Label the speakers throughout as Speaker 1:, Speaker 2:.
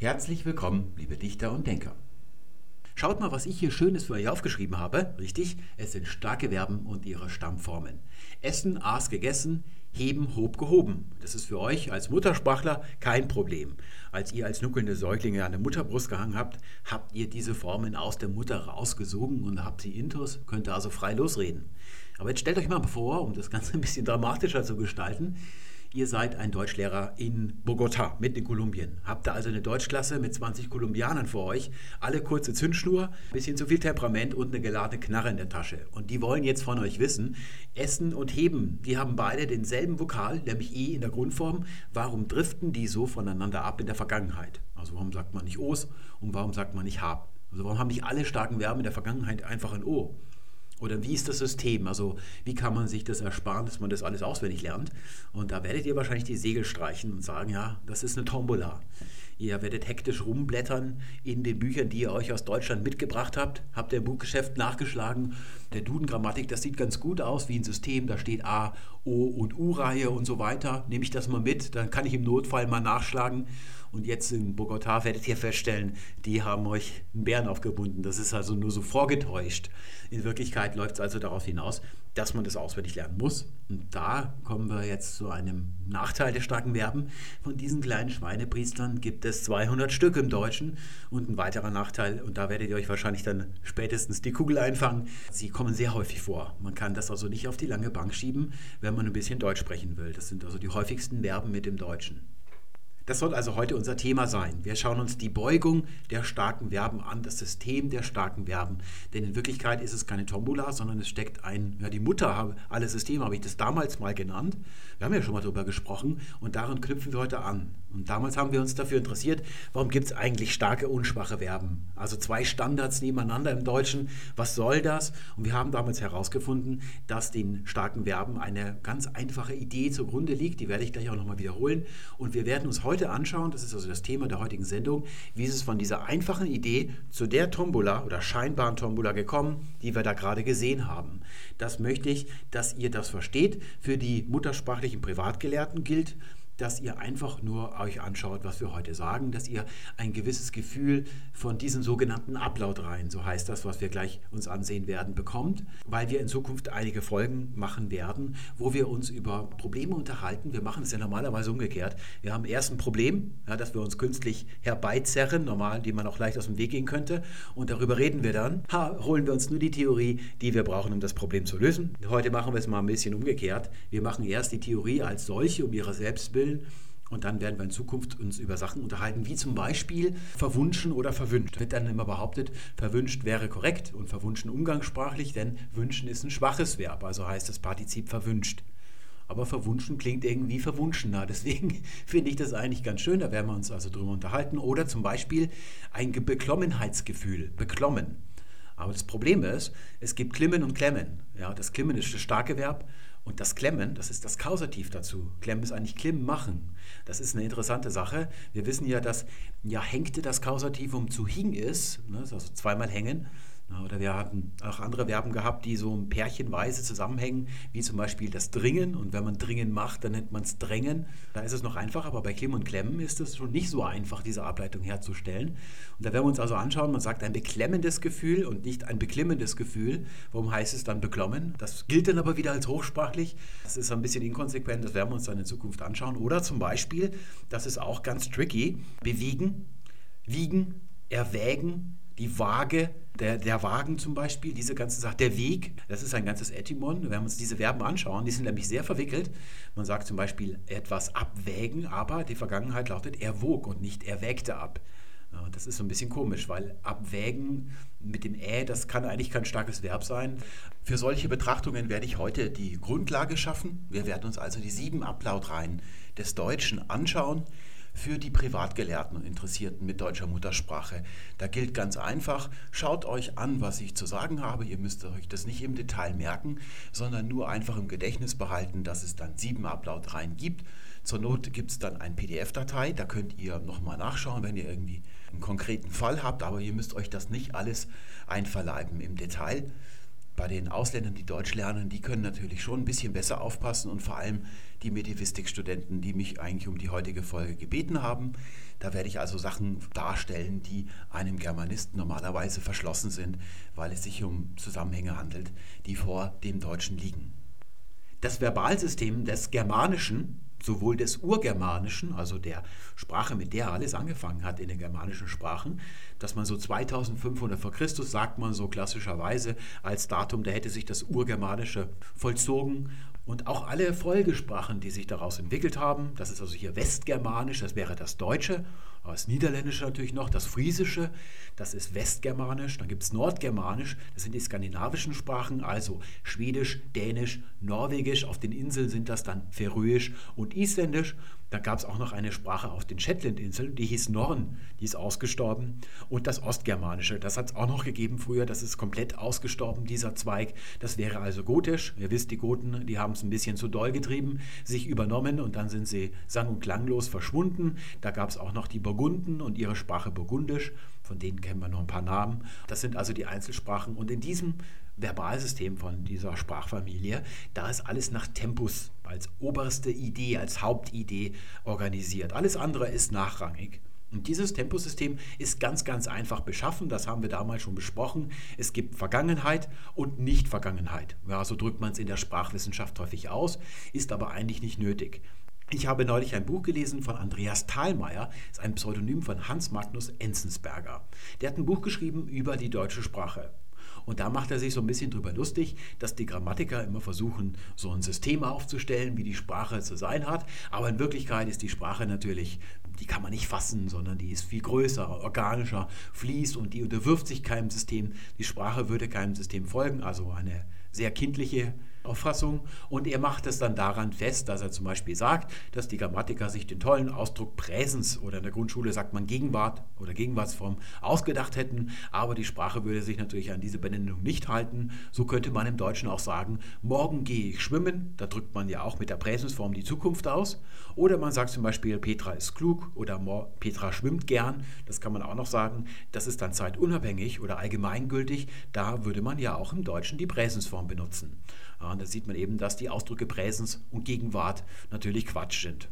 Speaker 1: Herzlich willkommen, liebe Dichter und Denker. Schaut mal, was ich hier Schönes für euch aufgeschrieben habe. Richtig, es sind starke Verben und ihre Stammformen. Essen, aß, gegessen, heben, hob, gehoben. Das ist für euch als Muttersprachler kein Problem. Als ihr als nuckelnde Säuglinge an der Mutterbrust gehangen habt, habt ihr diese Formen aus der Mutter rausgesogen und habt sie intus, könnt ihr also frei losreden. Aber jetzt stellt euch mal vor, um das Ganze ein bisschen dramatischer zu gestalten, Ihr seid ein Deutschlehrer in Bogotá, mitten in Kolumbien. Habt da also eine Deutschklasse mit 20 Kolumbianern vor euch. Alle kurze Zündschnur, bisschen zu viel Temperament und eine geladene Knarre in der Tasche. Und die wollen jetzt von euch wissen, Essen und Heben, die haben beide denselben Vokal, nämlich E in der Grundform. Warum driften die so voneinander ab in der Vergangenheit? Also warum sagt man nicht Os und warum sagt man nicht Hab? Also warum haben nicht alle starken Verben in der Vergangenheit einfach ein O? Oder wie ist das System? Also wie kann man sich das ersparen, dass man das alles auswendig lernt? Und da werdet ihr wahrscheinlich die Segel streichen und sagen, ja, das ist eine Tombola. Ihr werdet hektisch rumblättern in den Büchern, die ihr euch aus Deutschland mitgebracht habt. Habt ihr im Buchgeschäft nachgeschlagen. Der Duden-Grammatik, das sieht ganz gut aus wie ein System. Da steht A, O und U-Reihe und so weiter. Nehme ich das mal mit, dann kann ich im Notfall mal nachschlagen. Und jetzt in Bogotá werdet ihr feststellen, die haben euch einen Bären aufgebunden. Das ist also nur so vorgetäuscht. In Wirklichkeit läuft es also darauf hinaus, dass man das auswendig lernen muss. Und da kommen wir jetzt zu einem Nachteil der starken Verben. Von diesen kleinen Schweinepriestern gibt es 200 Stück im Deutschen. Und ein weiterer Nachteil, und da werdet ihr euch wahrscheinlich dann spätestens die Kugel einfangen, sie kommen sehr häufig vor. Man kann das also nicht auf die lange Bank schieben, wenn man ein bisschen Deutsch sprechen will. Das sind also die häufigsten Verben mit dem Deutschen. Das soll also heute unser Thema sein. Wir schauen uns die Beugung der starken Verben an, das System der starken Verben. Denn in Wirklichkeit ist es keine Tombola, sondern es steckt ein, ja, die Mutter, alle Systeme habe ich das damals mal genannt. Wir haben ja schon mal darüber gesprochen und daran knüpfen wir heute an. Und damals haben wir uns dafür interessiert, warum gibt es eigentlich starke und schwache Verben? Also zwei Standards nebeneinander im Deutschen. Was soll das? Und wir haben damals herausgefunden, dass den starken Verben eine ganz einfache Idee zugrunde liegt. Die werde ich gleich auch nochmal wiederholen. Und wir werden uns heute anschauen, das ist also das Thema der heutigen Sendung, wie ist es von dieser einfachen Idee zu der Tombola oder scheinbaren Tombola gekommen, die wir da gerade gesehen haben. Das möchte ich, dass ihr das versteht. Für die muttersprachlichen Privatgelehrten gilt, dass ihr einfach nur euch anschaut, was wir heute sagen, dass ihr ein gewisses Gefühl von diesen sogenannten Upload-Reihen, so heißt das, was wir gleich uns ansehen werden, bekommt, weil wir in Zukunft einige Folgen machen werden, wo wir uns über Probleme unterhalten. Wir machen es ja normalerweise umgekehrt. Wir haben erst ein Problem, ja, das wir uns künstlich herbeizerren, normal, die man auch leicht aus dem Weg gehen könnte, und darüber reden wir dann. Ha, holen wir uns nur die Theorie, die wir brauchen, um das Problem zu lösen. Heute machen wir es mal ein bisschen umgekehrt. Wir machen erst die Theorie als solche, um ihre Selbstbild entwickeln. Und dann werden wir in Zukunft uns über Sachen unterhalten, wie zum Beispiel verwunschen oder verwünscht. Wird dann immer behauptet, verwünscht wäre korrekt und verwunschen umgangssprachlich, denn wünschen ist ein schwaches Verb, also heißt das Partizip verwünscht. Aber verwunschen klingt irgendwie verwunschener. Deswegen finde ich das eigentlich ganz schön. Da werden wir uns also drüber unterhalten. Oder zum Beispiel ein Beklommenheitsgefühl. Beklommen. Aber das Problem ist, es gibt Klimmen und Klemmen. Ja, das Klimmen ist das starke Verb und das Klemmen, das ist das Kausativ dazu. Klemmen ist eigentlich Klimmen machen. Das ist eine interessante Sache. Wir wissen ja, dass ja hängte das Kausativ um zu hing ist, ne, also zweimal hängen. Oder wir hatten auch andere Verben gehabt, die so pärchenweise zusammenhängen, wie zum Beispiel das Dringen. Und wenn man Dringen macht, dann nennt man es Drängen. Da ist es noch einfach, aber bei Klim und Klemmen ist es schon nicht so einfach, diese Ableitung herzustellen. Und da werden wir uns also anschauen, man sagt ein beklemmendes Gefühl und nicht ein beklimmendes Gefühl. Warum heißt es dann beklommen? Das gilt dann aber wieder als hochsprachlich. Das ist ein bisschen inkonsequent, das werden wir uns dann in Zukunft anschauen. Oder zum Beispiel, das ist auch ganz tricky, bewegen, wiegen, erwägen, die Waage, der, der Wagen zum Beispiel, diese ganze Sache, der Weg, das ist ein ganzes Etymon. Wenn wir uns diese Verben anschauen, die sind nämlich sehr verwickelt. Man sagt zum Beispiel etwas abwägen, aber die Vergangenheit lautet er wog und nicht er wägte ab. Das ist so ein bisschen komisch, weil abwägen mit dem Ä, das kann eigentlich kein starkes Verb sein. Für solche Betrachtungen werde ich heute die Grundlage schaffen. Wir werden uns also die sieben Ablautreihen des Deutschen anschauen für die Privatgelehrten und Interessierten mit deutscher Muttersprache. Da gilt ganz einfach, schaut euch an, was ich zu sagen habe. Ihr müsst euch das nicht im Detail merken, sondern nur einfach im Gedächtnis behalten, dass es dann sieben Ablautreihen gibt. Zur Not gibt es dann eine PDF-Datei, da könnt ihr nochmal nachschauen, wenn ihr irgendwie einen konkreten Fall habt, aber ihr müsst euch das nicht alles einverleiben im Detail. Bei den Ausländern, die Deutsch lernen, die können natürlich schon ein bisschen besser aufpassen und vor allem die Medivistikstudenten, die mich eigentlich um die heutige Folge gebeten haben. Da werde ich also Sachen darstellen, die einem Germanisten normalerweise verschlossen sind, weil es sich um Zusammenhänge handelt, die vor dem Deutschen liegen. Das Verbalsystem des Germanischen sowohl des Urgermanischen, also der Sprache, mit der alles angefangen hat in den germanischen Sprachen, dass man so 2500 vor Christus, sagt man so klassischerweise als Datum, da hätte sich das Urgermanische vollzogen. Und auch alle Folgesprachen, die sich daraus entwickelt haben, das ist also hier Westgermanisch, das wäre das Deutsche, das Niederländische natürlich noch, das Friesische, das ist Westgermanisch, dann gibt es Nordgermanisch, das sind die skandinavischen Sprachen, also Schwedisch, Dänisch, Norwegisch, auf den Inseln sind das dann Färöisch und Isländisch dann gab es auch noch eine Sprache auf den Shetlandinseln, die hieß Norn, die ist ausgestorben. Und das Ostgermanische, das hat es auch noch gegeben früher, das ist komplett ausgestorben, dieser Zweig. Das wäre also Gotisch. Ihr wisst, die Goten, die haben es ein bisschen zu doll getrieben, sich übernommen und dann sind sie sang- und klanglos verschwunden. Da gab es auch noch die Burgunden und ihre Sprache Burgundisch, von denen kennen wir noch ein paar Namen. Das sind also die Einzelsprachen. Und in diesem Verbalsystem von dieser Sprachfamilie, da ist alles nach Tempus als oberste Idee, als Hauptidee organisiert. Alles andere ist nachrangig. Und dieses Tempusystem ist ganz, ganz einfach beschaffen. Das haben wir damals schon besprochen. Es gibt Vergangenheit und Nicht-Vergangenheit. Ja, so drückt man es in der Sprachwissenschaft häufig aus, ist aber eigentlich nicht nötig. Ich habe neulich ein Buch gelesen von Andreas Thalmeier, ist ein Pseudonym von Hans Magnus Enzensberger. Der hat ein Buch geschrieben über die deutsche Sprache. Und da macht er sich so ein bisschen drüber lustig, dass die Grammatiker immer versuchen, so ein System aufzustellen, wie die Sprache zu sein hat. Aber in Wirklichkeit ist die Sprache natürlich, die kann man nicht fassen, sondern die ist viel größer, organischer, fließt und die unterwirft sich keinem System. Die Sprache würde keinem System folgen, also eine sehr kindliche Auffassung und er macht es dann daran fest, dass er zum Beispiel sagt, dass die Grammatiker sich den tollen Ausdruck Präsens oder in der Grundschule sagt man Gegenwart oder Gegenwartsform ausgedacht hätten, aber die Sprache würde sich natürlich an diese Benennung nicht halten. So könnte man im Deutschen auch sagen, morgen gehe ich schwimmen, da drückt man ja auch mit der Präsensform die Zukunft aus. Oder man sagt zum Beispiel, Petra ist klug oder Petra schwimmt gern, das kann man auch noch sagen. Das ist dann zeitunabhängig oder allgemeingültig, da würde man ja auch im Deutschen die Präsensform benutzen. Und da sieht man eben, dass die Ausdrücke Präsens und Gegenwart natürlich Quatsch sind.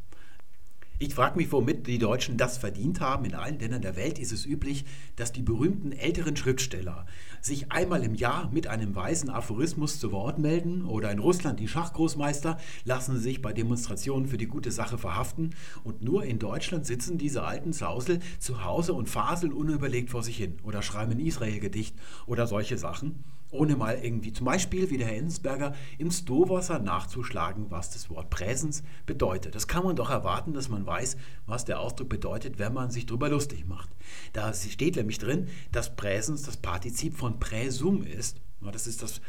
Speaker 1: Ich frage mich, womit die Deutschen das verdient haben. In allen Ländern der Welt ist es üblich, dass die berühmten älteren Schriftsteller sich einmal im Jahr mit einem weisen Aphorismus zu Wort melden oder in Russland die Schachgroßmeister lassen sich bei Demonstrationen für die gute Sache verhaften und nur in Deutschland sitzen diese alten Zausel zu Hause und faseln unüberlegt vor sich hin oder schreiben ein Israel-Gedicht oder solche Sachen ohne mal irgendwie zum Beispiel wie der Herr Enzberger im Stowasser nachzuschlagen, was das Wort Präsens bedeutet. Das kann man doch erwarten, dass man weiß, was der Ausdruck bedeutet, wenn man sich darüber lustig macht. Da steht nämlich drin, dass Präsens das Partizip von Präsum ist. Das ist das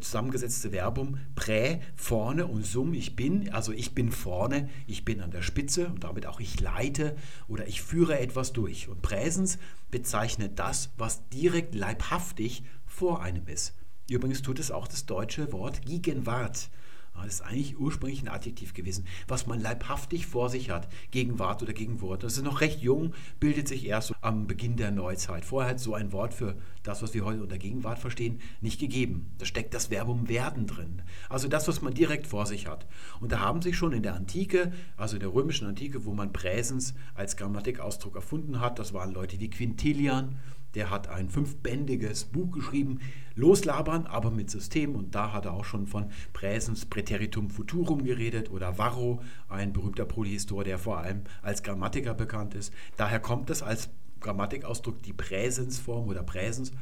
Speaker 1: zusammengesetzte Verbum prä, vorne und sum, ich bin. Also ich bin vorne, ich bin an der Spitze und damit auch ich leite oder ich führe etwas durch. Und Präsens bezeichnet das, was direkt leibhaftig vor einem ist. Übrigens tut es auch das deutsche Wort Gegenwart. Das ist eigentlich ursprünglich ein Adjektiv gewesen, was man leibhaftig vor sich hat, Gegenwart oder Gegenwort. Das ist noch recht jung, bildet sich erst am Beginn der Neuzeit. Vorher hat so ein Wort für das, was wir heute unter Gegenwart verstehen, nicht gegeben. Da steckt das Verbum werden drin. Also das, was man direkt vor sich hat. Und da haben sich schon in der Antike, also in der römischen Antike, wo man Präsens als Grammatikausdruck erfunden hat, das waren Leute wie Quintilian, der hat ein fünfbändiges Buch geschrieben, Loslabern, aber mit System. Und da hat er auch schon von Präsens Präteritum Futurum geredet oder Varro, ein berühmter Polyhistor, der vor allem als Grammatiker bekannt ist. Daher kommt es als Grammatikausdruck die Präsensform oder Präsens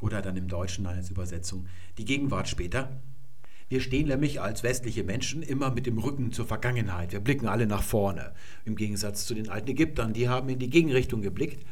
Speaker 1: oder dann im Deutschen als Übersetzung die Gegenwart später. Wir stehen nämlich als westliche Menschen immer mit dem Rücken zur Vergangenheit. Wir blicken alle nach vorne. Im Gegensatz zu den alten Ägyptern, die haben in die Gegenrichtung geblickt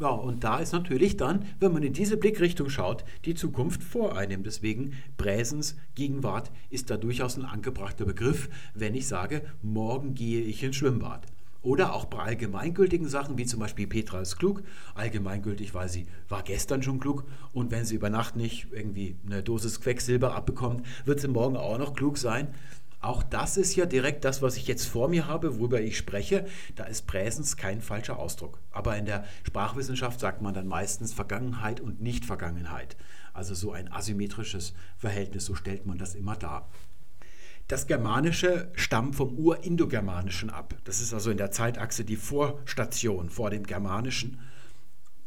Speaker 1: ja, und da ist natürlich dann, wenn man in diese Blickrichtung schaut, die Zukunft vor einem. Deswegen Präsens, Gegenwart ist da durchaus ein angebrachter Begriff, wenn ich sage, morgen gehe ich ins Schwimmbad. Oder auch bei allgemeingültigen Sachen, wie zum Beispiel Petra ist klug. Allgemeingültig, weil sie war gestern schon klug. Und wenn sie über Nacht nicht irgendwie eine Dosis Quecksilber abbekommt, wird sie morgen auch noch klug sein. Auch das ist ja direkt das, was ich jetzt vor mir habe, worüber ich spreche. Da ist Präsens kein falscher Ausdruck. Aber in der Sprachwissenschaft sagt man dann meistens Vergangenheit und Nicht-Vergangenheit. Also so ein asymmetrisches Verhältnis, so stellt man das immer dar. Das Germanische stammt vom Urindogermanischen ab. Das ist also in der Zeitachse die Vorstation vor dem Germanischen.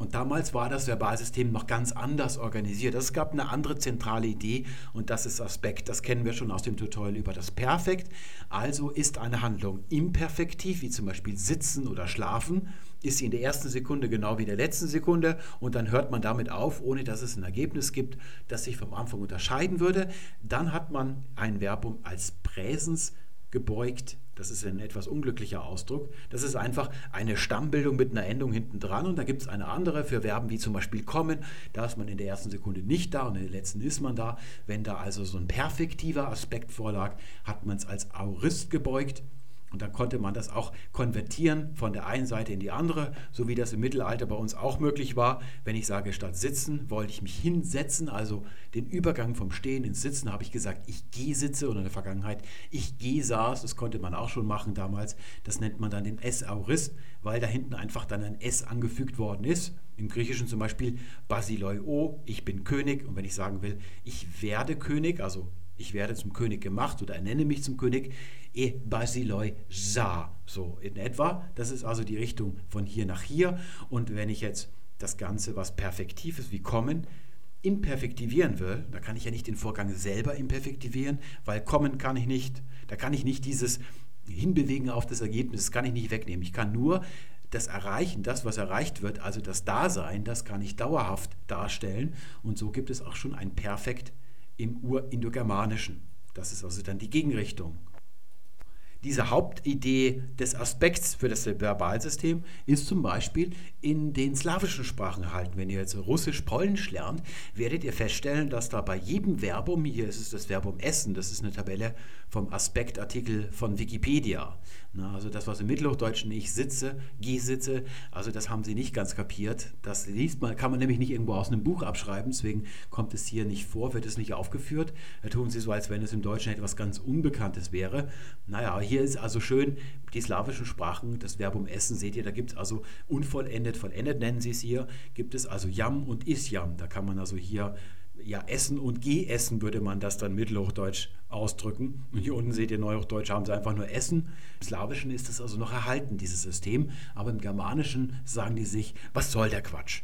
Speaker 1: Und damals war das Verbalsystem noch ganz anders organisiert. Es gab eine andere zentrale Idee und das ist Aspekt. Das kennen wir schon aus dem Tutorial über das Perfekt. Also ist eine Handlung imperfektiv, wie zum Beispiel sitzen oder schlafen, ist sie in der ersten Sekunde genau wie in der letzten Sekunde und dann hört man damit auf, ohne dass es ein Ergebnis gibt, das sich vom Anfang unterscheiden würde. Dann hat man ein Verbum als Präsens gebeugt das ist ein etwas unglücklicher Ausdruck. Das ist einfach eine Stammbildung mit einer Endung hinten dran und da gibt es eine andere für Verben wie zum Beispiel kommen. Da ist man in der ersten Sekunde nicht da und in der letzten ist man da. Wenn da also so ein perfektiver Aspekt vorlag, hat man es als Aurist gebeugt. Und dann konnte man das auch konvertieren von der einen Seite in die andere, so wie das im Mittelalter bei uns auch möglich war. Wenn ich sage, statt sitzen, wollte ich mich hinsetzen, also den Übergang vom Stehen ins Sitzen, habe ich gesagt, ich gehe sitze oder in der Vergangenheit, ich gehe saß, das konnte man auch schon machen damals. Das nennt man dann den S-Aurist, weil da hinten einfach dann ein S angefügt worden ist. Im Griechischen zum Beispiel Basiloi ich bin König. Und wenn ich sagen will, ich werde König, also ich werde zum König gemacht oder ernenne mich zum König, e basiloi sa, so in etwa. Das ist also die Richtung von hier nach hier. Und wenn ich jetzt das Ganze, was perfektiv ist, wie kommen, imperfektivieren will, da kann ich ja nicht den Vorgang selber imperfektivieren, weil kommen kann ich nicht. Da kann ich nicht dieses Hinbewegen auf das Ergebnis, das kann ich nicht wegnehmen. Ich kann nur das Erreichen, das, was erreicht wird, also das Dasein, das kann ich dauerhaft darstellen. Und so gibt es auch schon ein Perfekt im Urindogermanischen. Das ist also dann die Gegenrichtung. Diese Hauptidee des Aspekts für das Verbalsystem ist zum Beispiel in den slawischen Sprachen erhalten. Wenn ihr jetzt Russisch-Polnisch lernt, werdet ihr feststellen, dass da bei jedem Verbum, hier ist es das Verbum essen, das ist eine Tabelle vom Aspektartikel von Wikipedia. Na, also das, was im Mittelhochdeutschen ich sitze, gehe sitze, also das haben sie nicht ganz kapiert. Das liest man, kann man nämlich nicht irgendwo aus einem Buch abschreiben, deswegen kommt es hier nicht vor, wird es nicht aufgeführt. Da tun sie so, als wenn es im Deutschen etwas ganz Unbekanntes wäre. Naja, hier ist also schön, die slawischen Sprachen, das Verbum essen, seht ihr, da gibt es also unvollendet, vollendet nennen sie es hier, gibt es also Jam und Isjam. Da kann man also hier ja, Essen und Geessen würde man das dann mittelhochdeutsch ausdrücken. Und hier unten seht ihr, Neuhochdeutsch haben sie einfach nur Essen. Im Slawischen ist es also noch erhalten, dieses System. Aber im Germanischen sagen die sich, was soll der Quatsch?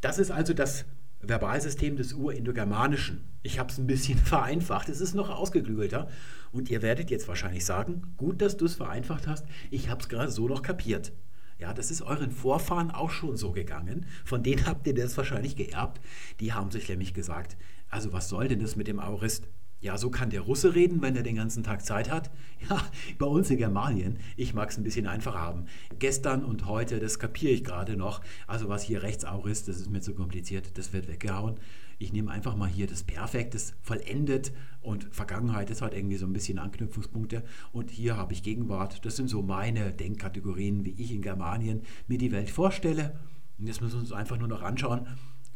Speaker 1: Das ist also das Verbalsystem des Urindogermanischen. Ich habe es ein bisschen vereinfacht. Es ist noch ausgeklügelter. Und ihr werdet jetzt wahrscheinlich sagen, gut, dass du es vereinfacht hast. Ich habe es gerade so noch kapiert. Ja, das ist euren Vorfahren auch schon so gegangen. Von denen habt ihr das wahrscheinlich geerbt. Die haben sich nämlich gesagt, also was soll denn das mit dem Aurist? Ja, so kann der Russe reden, wenn er den ganzen Tag Zeit hat. Ja, bei uns in Germanien, ich mag es ein bisschen einfacher haben. Gestern und heute, das kapiere ich gerade noch. Also was hier rechts Aurist, das ist mir zu kompliziert, das wird weggehauen. Ich nehme einfach mal hier das Perfekt, das vollendet und Vergangenheit ist halt irgendwie so ein bisschen Anknüpfungspunkte. Und hier habe ich Gegenwart. Das sind so meine Denkkategorien, wie ich in Germanien mir die Welt vorstelle. Und jetzt müssen wir uns einfach nur noch anschauen,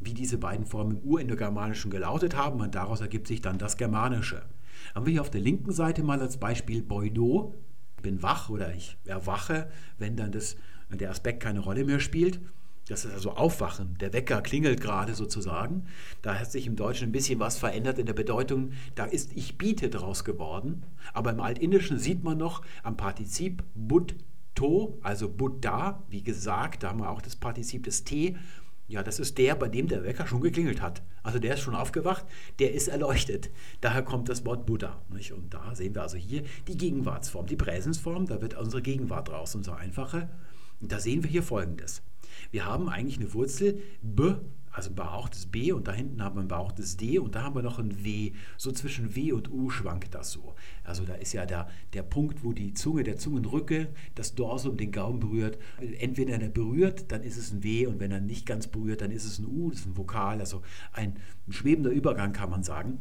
Speaker 1: wie diese beiden Formen im Urindogermanischen gelautet haben. Und daraus ergibt sich dann das Germanische. Haben wir hier auf der linken Seite mal als Beispiel Boido. Ich bin wach oder ich erwache, wenn dann das, der Aspekt keine Rolle mehr spielt. Das ist also Aufwachen. Der Wecker klingelt gerade sozusagen. Da hat sich im Deutschen ein bisschen was verändert in der Bedeutung. Da ist ich biete draus geworden. Aber im Altindischen sieht man noch am Partizip Buddho, also Buddha, wie gesagt, da haben wir auch das Partizip des T. Ja, das ist der, bei dem der Wecker schon geklingelt hat. Also der ist schon aufgewacht, der ist erleuchtet. Daher kommt das Wort Buddha. Nicht? Und da sehen wir also hier die Gegenwartsform, die Präsensform. Da wird unsere Gegenwart raus, unsere einfache. Und da sehen wir hier folgendes. Wir haben eigentlich eine Wurzel b, also ein behauchtes b und da hinten haben wir ein behauchtes d und da haben wir noch ein w. So zwischen w und u schwankt das so. Also da ist ja der, der Punkt, wo die Zunge, der Zungenrücke, das Dorsum den Gaumen berührt. Entweder er berührt, dann ist es ein w und wenn er nicht ganz berührt, dann ist es ein u, das ist ein Vokal, also ein schwebender Übergang kann man sagen.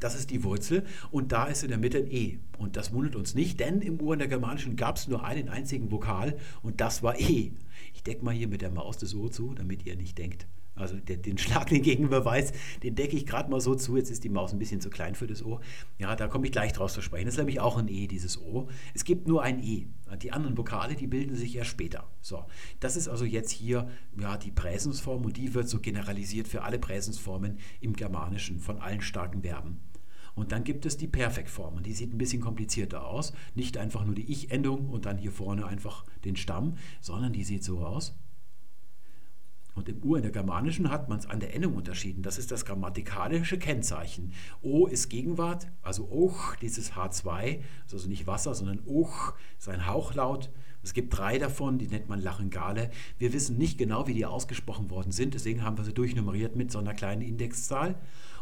Speaker 1: Das ist die Wurzel und da ist in der Mitte ein E. Und das wundert uns nicht, denn im Uhren der Germanischen gab es nur einen einzigen Vokal und das war E. Ich decke mal hier mit der Maus das O zu, damit ihr nicht denkt, Also den, den schlagenden Gegenbeweis, den decke ich gerade mal so zu. Jetzt ist die Maus ein bisschen zu klein für das O. Ja, da komme ich gleich draus zu sprechen. Das ist nämlich auch ein E, dieses O. Es gibt nur ein E. Die anderen Vokale, die bilden sich erst später. So, das ist also jetzt hier ja, die Präsensform und die wird so generalisiert für alle Präsensformen im Germanischen von allen starken Verben. Und dann gibt es die Perfektform und die sieht ein bisschen komplizierter aus. Nicht einfach nur die Ich-Endung und dann hier vorne einfach den Stamm, sondern die sieht so aus. Und im Ur in der Germanischen hat man es an der Endung unterschieden. Das ist das grammatikalische Kennzeichen. O ist Gegenwart, also Och, dieses H2, also nicht Wasser, sondern Och, ist ein Hauchlaut. Es gibt drei davon, die nennt man Lachengale. Wir wissen nicht genau, wie die ausgesprochen worden sind, deswegen haben wir sie durchnummeriert mit so einer kleinen Indexzahl.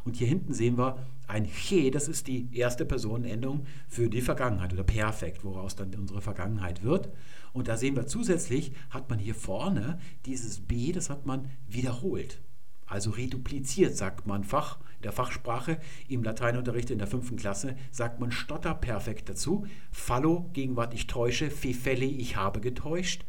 Speaker 1: Und hier hinten sehen wir ein Che, das ist die erste Personenendung für die Vergangenheit oder Perfekt, woraus dann unsere Vergangenheit wird. Und da sehen wir zusätzlich, hat man hier vorne dieses B, das hat man wiederholt. Also redupliziert, sagt man Fach, in der Fachsprache. Im Lateinunterricht in der fünften Klasse sagt man Stotterperfekt dazu. Fallo, Gegenwart, ich täusche. Fefelli, ich habe getäuscht.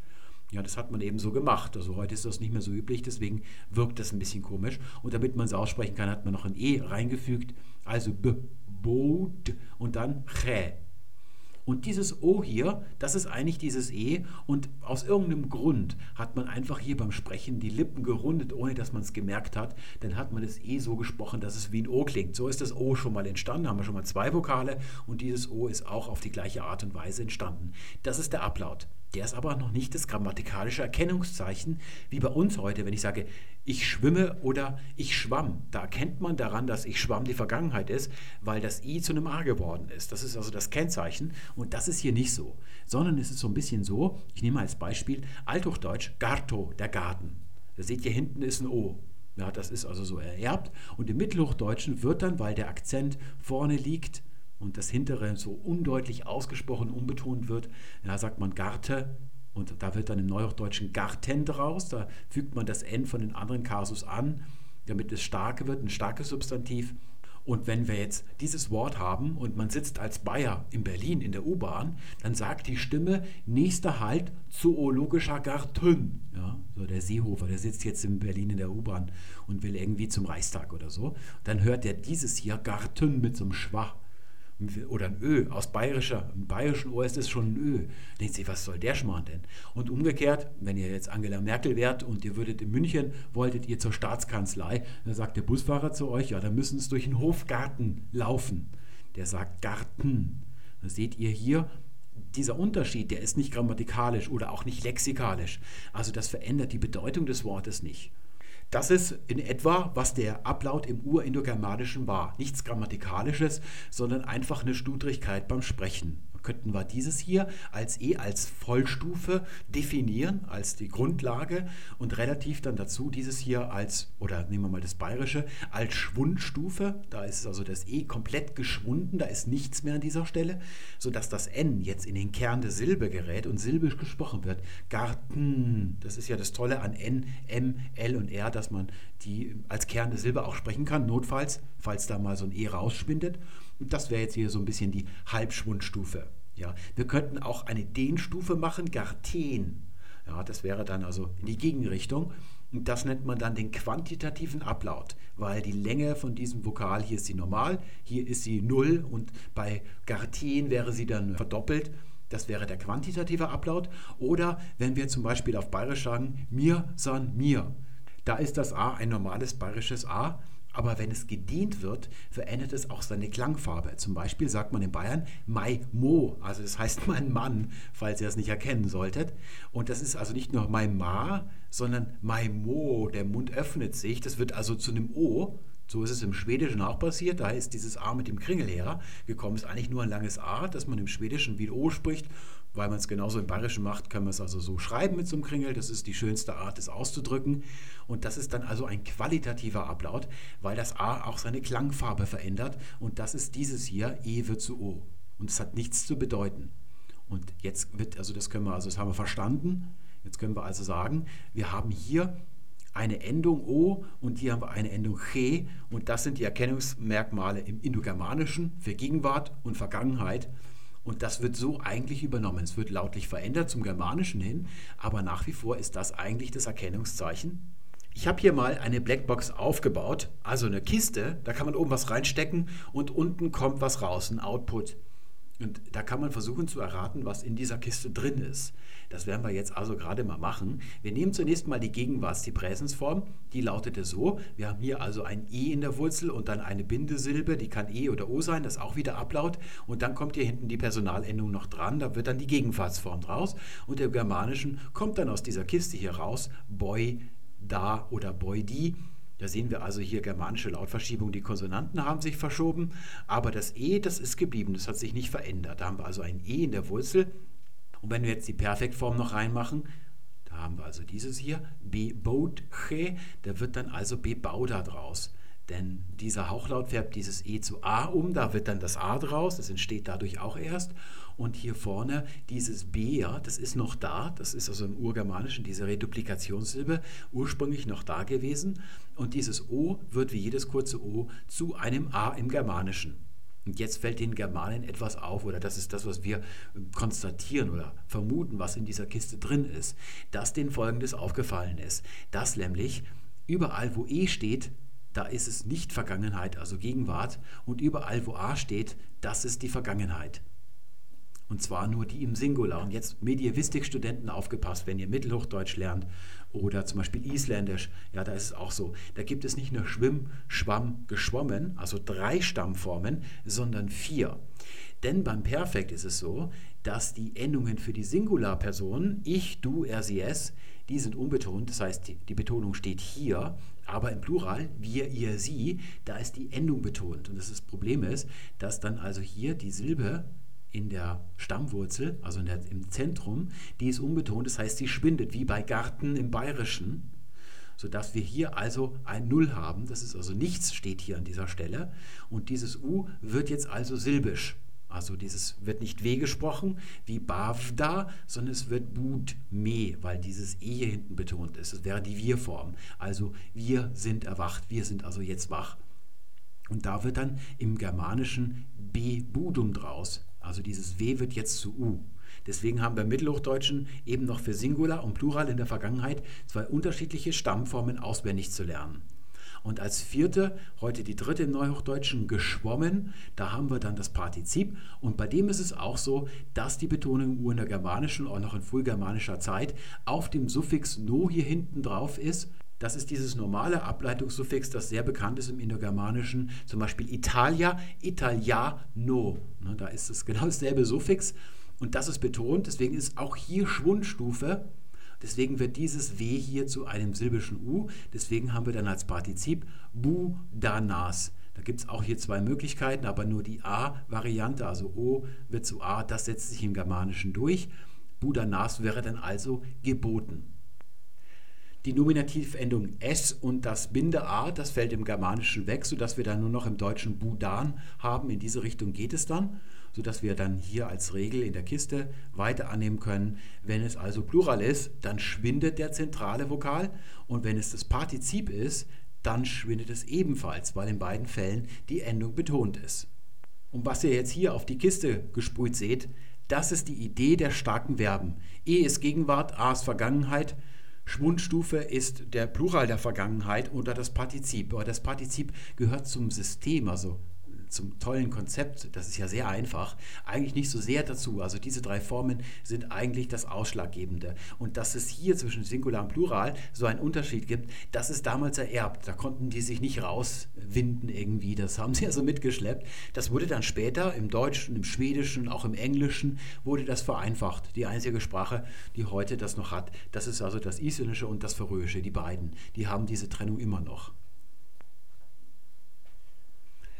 Speaker 1: Ja, das hat man eben so gemacht. Also heute ist das nicht mehr so üblich, deswegen wirkt das ein bisschen komisch. Und damit man es aussprechen kann, hat man noch ein E reingefügt. Also B, Boot und dann Che. Und dieses O hier, das ist eigentlich dieses E. Und aus irgendeinem Grund hat man einfach hier beim Sprechen die Lippen gerundet, ohne dass man es gemerkt hat. Dann hat man das E so gesprochen, dass es wie ein O klingt. So ist das O schon mal entstanden. Haben wir schon mal zwei Vokale. Und dieses O ist auch auf die gleiche Art und Weise entstanden. Das ist der Ablaut. Der ist aber noch nicht das grammatikalische Erkennungszeichen, wie bei uns heute, wenn ich sage, ich schwimme oder ich schwamm. Da erkennt man daran, dass ich schwamm die Vergangenheit ist, weil das I zu einem A geworden ist. Das ist also das Kennzeichen und das ist hier nicht so, sondern es ist so ein bisschen so, ich nehme als Beispiel Althochdeutsch Garto, der Garten. Da seht ihr, hinten ist ein O. Ja, das ist also so ererbt. Und im Mittelhochdeutschen wird dann, weil der Akzent vorne liegt, und das hintere so undeutlich ausgesprochen unbetont wird, ja, sagt man Garte und da wird dann im Neuhochdeutschen Garten draus, da fügt man das N von den anderen Kasus an, damit es starke wird, ein starkes Substantiv. Und wenn wir jetzt dieses Wort haben und man sitzt als Bayer in Berlin in der U-Bahn, dann sagt die Stimme nächster Halt zoologischer Garten. Ja, so der Seehofer, der sitzt jetzt in Berlin in der U-Bahn und will irgendwie zum Reichstag oder so. Dann hört er dieses hier Garten mit so einem Schwach oder ein Ö, aus bayerischer, im bayerischen Ohr ist es schon ein Ö. Denkt sich, was soll der Schmarrn denn? Und umgekehrt, wenn ihr jetzt Angela Merkel wärt und ihr würdet in München, wolltet ihr zur Staatskanzlei, dann sagt der Busfahrer zu euch, ja, dann müssen es durch den Hofgarten laufen. Der sagt Garten. Da seht ihr hier, dieser Unterschied, der ist nicht grammatikalisch oder auch nicht lexikalisch. Also das verändert die Bedeutung des Wortes nicht. Das ist in etwa, was der Ablaut im Urindogermanischen war. Nichts Grammatikalisches, sondern einfach eine Studrigkeit beim Sprechen könnten wir dieses hier als E als Vollstufe definieren, als die Grundlage und relativ dann dazu dieses hier als, oder nehmen wir mal das Bayerische, als Schwundstufe. Da ist also das E komplett geschwunden, da ist nichts mehr an dieser Stelle, sodass das N jetzt in den Kern der Silbe gerät und silbisch gesprochen wird. Garten, das ist ja das Tolle an N, M, L und R, dass man die als Kern der Silbe auch sprechen kann, notfalls, falls da mal so ein E rausschwindet. Und das wäre jetzt hier so ein bisschen die Halbschwundstufe. Ja, wir könnten auch eine Dehnstufe machen, Garten. Ja, das wäre dann also in die Gegenrichtung. Und das nennt man dann den quantitativen Ablaut, weil die Länge von diesem Vokal, hier ist sie normal, hier ist sie null und bei Garten wäre sie dann verdoppelt. Das wäre der quantitative Ablaut. Oder wenn wir zum Beispiel auf Bayerisch sagen, mir, san, mir. Da ist das A ein normales bayerisches A aber wenn es gedient wird, verändert es auch seine Klangfarbe. Zum Beispiel sagt man in Bayern Mai Mo, also das heißt mein Mann, falls ihr es nicht erkennen solltet. Und das ist also nicht nur Mai Ma, sondern Mai Mo, der Mund öffnet sich. Das wird also zu einem O. So ist es im Schwedischen auch passiert. Da ist dieses A mit dem Kringel her gekommen. Ist eigentlich nur ein langes A, das man im Schwedischen wie O spricht weil man es genauso im Bayerischen macht, können wir es also so schreiben mit so einem Kringel. Das ist die schönste Art, es auszudrücken. Und das ist dann also ein qualitativer Ablaut, weil das A auch seine Klangfarbe verändert. Und das ist dieses hier, E wird zu O. Und es hat nichts zu bedeuten. Und jetzt wird, also das können wir, also das haben wir verstanden. Jetzt können wir also sagen, wir haben hier eine Endung O und hier haben wir eine Endung Che und das sind die Erkennungsmerkmale im Indogermanischen für Gegenwart und Vergangenheit. Und das wird so eigentlich übernommen. Es wird lautlich verändert zum Germanischen hin, aber nach wie vor ist das eigentlich das Erkennungszeichen. Ich habe hier mal eine Blackbox aufgebaut, also eine Kiste, da kann man oben was reinstecken und unten kommt was raus, ein Output. Und da kann man versuchen zu erraten, was in dieser Kiste drin ist. Das werden wir jetzt also gerade mal machen. Wir nehmen zunächst mal die Gegenwarts, die Präsensform. Die lautete so. Wir haben hier also ein E in der Wurzel und dann eine Bindesilbe, die kann E oder O sein, das ist auch wieder Ablaut. Und dann kommt hier hinten die Personalendung noch dran, da wird dann die Gegenwartsform draus. Und der Germanischen kommt dann aus dieser Kiste hier raus, Boy, da oder Boy, die. Da sehen wir also hier germanische Lautverschiebung. Die Konsonanten haben sich verschoben, aber das E, das ist geblieben, das hat sich nicht verändert. Da haben wir also ein E in der Wurzel. Und wenn wir jetzt die Perfektform noch reinmachen, da haben wir also dieses hier, bebauche, da wird dann also bebauda draus. Denn dieser Hauchlaut färbt dieses E zu A um, da wird dann das A draus, das entsteht dadurch auch erst. Und hier vorne dieses B, ja, das ist noch da, das ist also im Urgermanischen diese Reduplikationssilbe ursprünglich noch da gewesen. Und dieses O wird wie jedes kurze O zu einem A im Germanischen. Und jetzt fällt den Germanen etwas auf, oder das ist das, was wir konstatieren oder vermuten, was in dieser Kiste drin ist, dass denen Folgendes aufgefallen ist. Dass nämlich überall, wo E steht, da ist es nicht Vergangenheit, also Gegenwart. Und überall, wo A steht, das ist die Vergangenheit. Und zwar nur die im Singular. Und jetzt Medievistik-Studenten aufgepasst, wenn ihr Mittelhochdeutsch lernt oder zum Beispiel Isländisch, ja, da ist es auch so. Da gibt es nicht nur Schwimm, Schwamm, Geschwommen, also drei Stammformen, sondern vier. Denn beim Perfekt ist es so, dass die Endungen für die Singularpersonen, ich, du, er, sie, es, die sind unbetont, das heißt, die, Betonung steht hier, aber im Plural, wir, ihr, sie, da ist die Endung betont. Und das, das Problem ist, dass dann also hier die Silbe in der Stammwurzel, also der, im Zentrum, die ist unbetont, das heißt, sie schwindet, wie bei Garten im Bayerischen, sodass wir hier also ein Null haben. Das ist also nichts, steht hier an dieser Stelle. Und dieses U wird jetzt also silbisch. Also dieses wird nicht W gesprochen wie Bavda, sondern es wird Bud me, weil dieses E hier hinten betont ist. Das wäre die Wir-Form. Also wir sind erwacht, wir sind also jetzt wach. Und da wird dann im Germanischen B Budum draus. Also dieses W wird jetzt zu U. Deswegen haben wir im Mittelhochdeutschen eben noch für Singular und Plural in der Vergangenheit zwei unterschiedliche Stammformen auswendig zu lernen. Und als vierte, heute die dritte im Neuhochdeutschen, geschwommen, da haben wir dann das Partizip. Und bei dem ist es auch so, dass die Betonung U in der germanischen, auch noch in frühgermanischer Zeit, auf dem Suffix no hier hinten drauf ist. Das ist dieses normale Ableitungssuffix, das sehr bekannt ist im Indogermanischen, zum Beispiel Italia, Italiano. Ne, da ist es genau dasselbe Suffix und das ist betont, deswegen ist auch hier Schwundstufe Deswegen wird dieses W hier zu einem silbischen U. Deswegen haben wir dann als Partizip Budanas. Da gibt es auch hier zwei Möglichkeiten, aber nur die A-Variante, also O wird zu A, das setzt sich im Germanischen durch. Budanas wäre dann also geboten. Die Nominativendung S und das Binde A, das fällt im Germanischen weg, sodass wir dann nur noch im Deutschen Budan haben. In diese Richtung geht es dann sodass wir dann hier als Regel in der Kiste weiter annehmen können. Wenn es also Plural ist, dann schwindet der zentrale Vokal und wenn es das Partizip ist, dann schwindet es ebenfalls, weil in beiden Fällen die Endung betont ist. Und was ihr jetzt hier auf die Kiste gesprüht seht, das ist die Idee der starken Verben. E ist Gegenwart, A ist Vergangenheit, Schwundstufe ist der Plural der Vergangenheit oder das Partizip. Aber das Partizip gehört zum System, also zum tollen Konzept, das ist ja sehr einfach, eigentlich nicht so sehr dazu. Also diese drei Formen sind eigentlich das Ausschlaggebende. Und dass es hier zwischen Singular und Plural so einen Unterschied gibt, das ist damals ererbt. Da konnten die sich nicht rauswinden irgendwie. Das haben sie also mitgeschleppt. Das wurde dann später im Deutschen, im Schwedischen, auch im Englischen, wurde das vereinfacht. Die einzige Sprache, die heute das noch hat, das ist also das Isländische und das Färöische, die beiden. Die haben diese Trennung immer noch.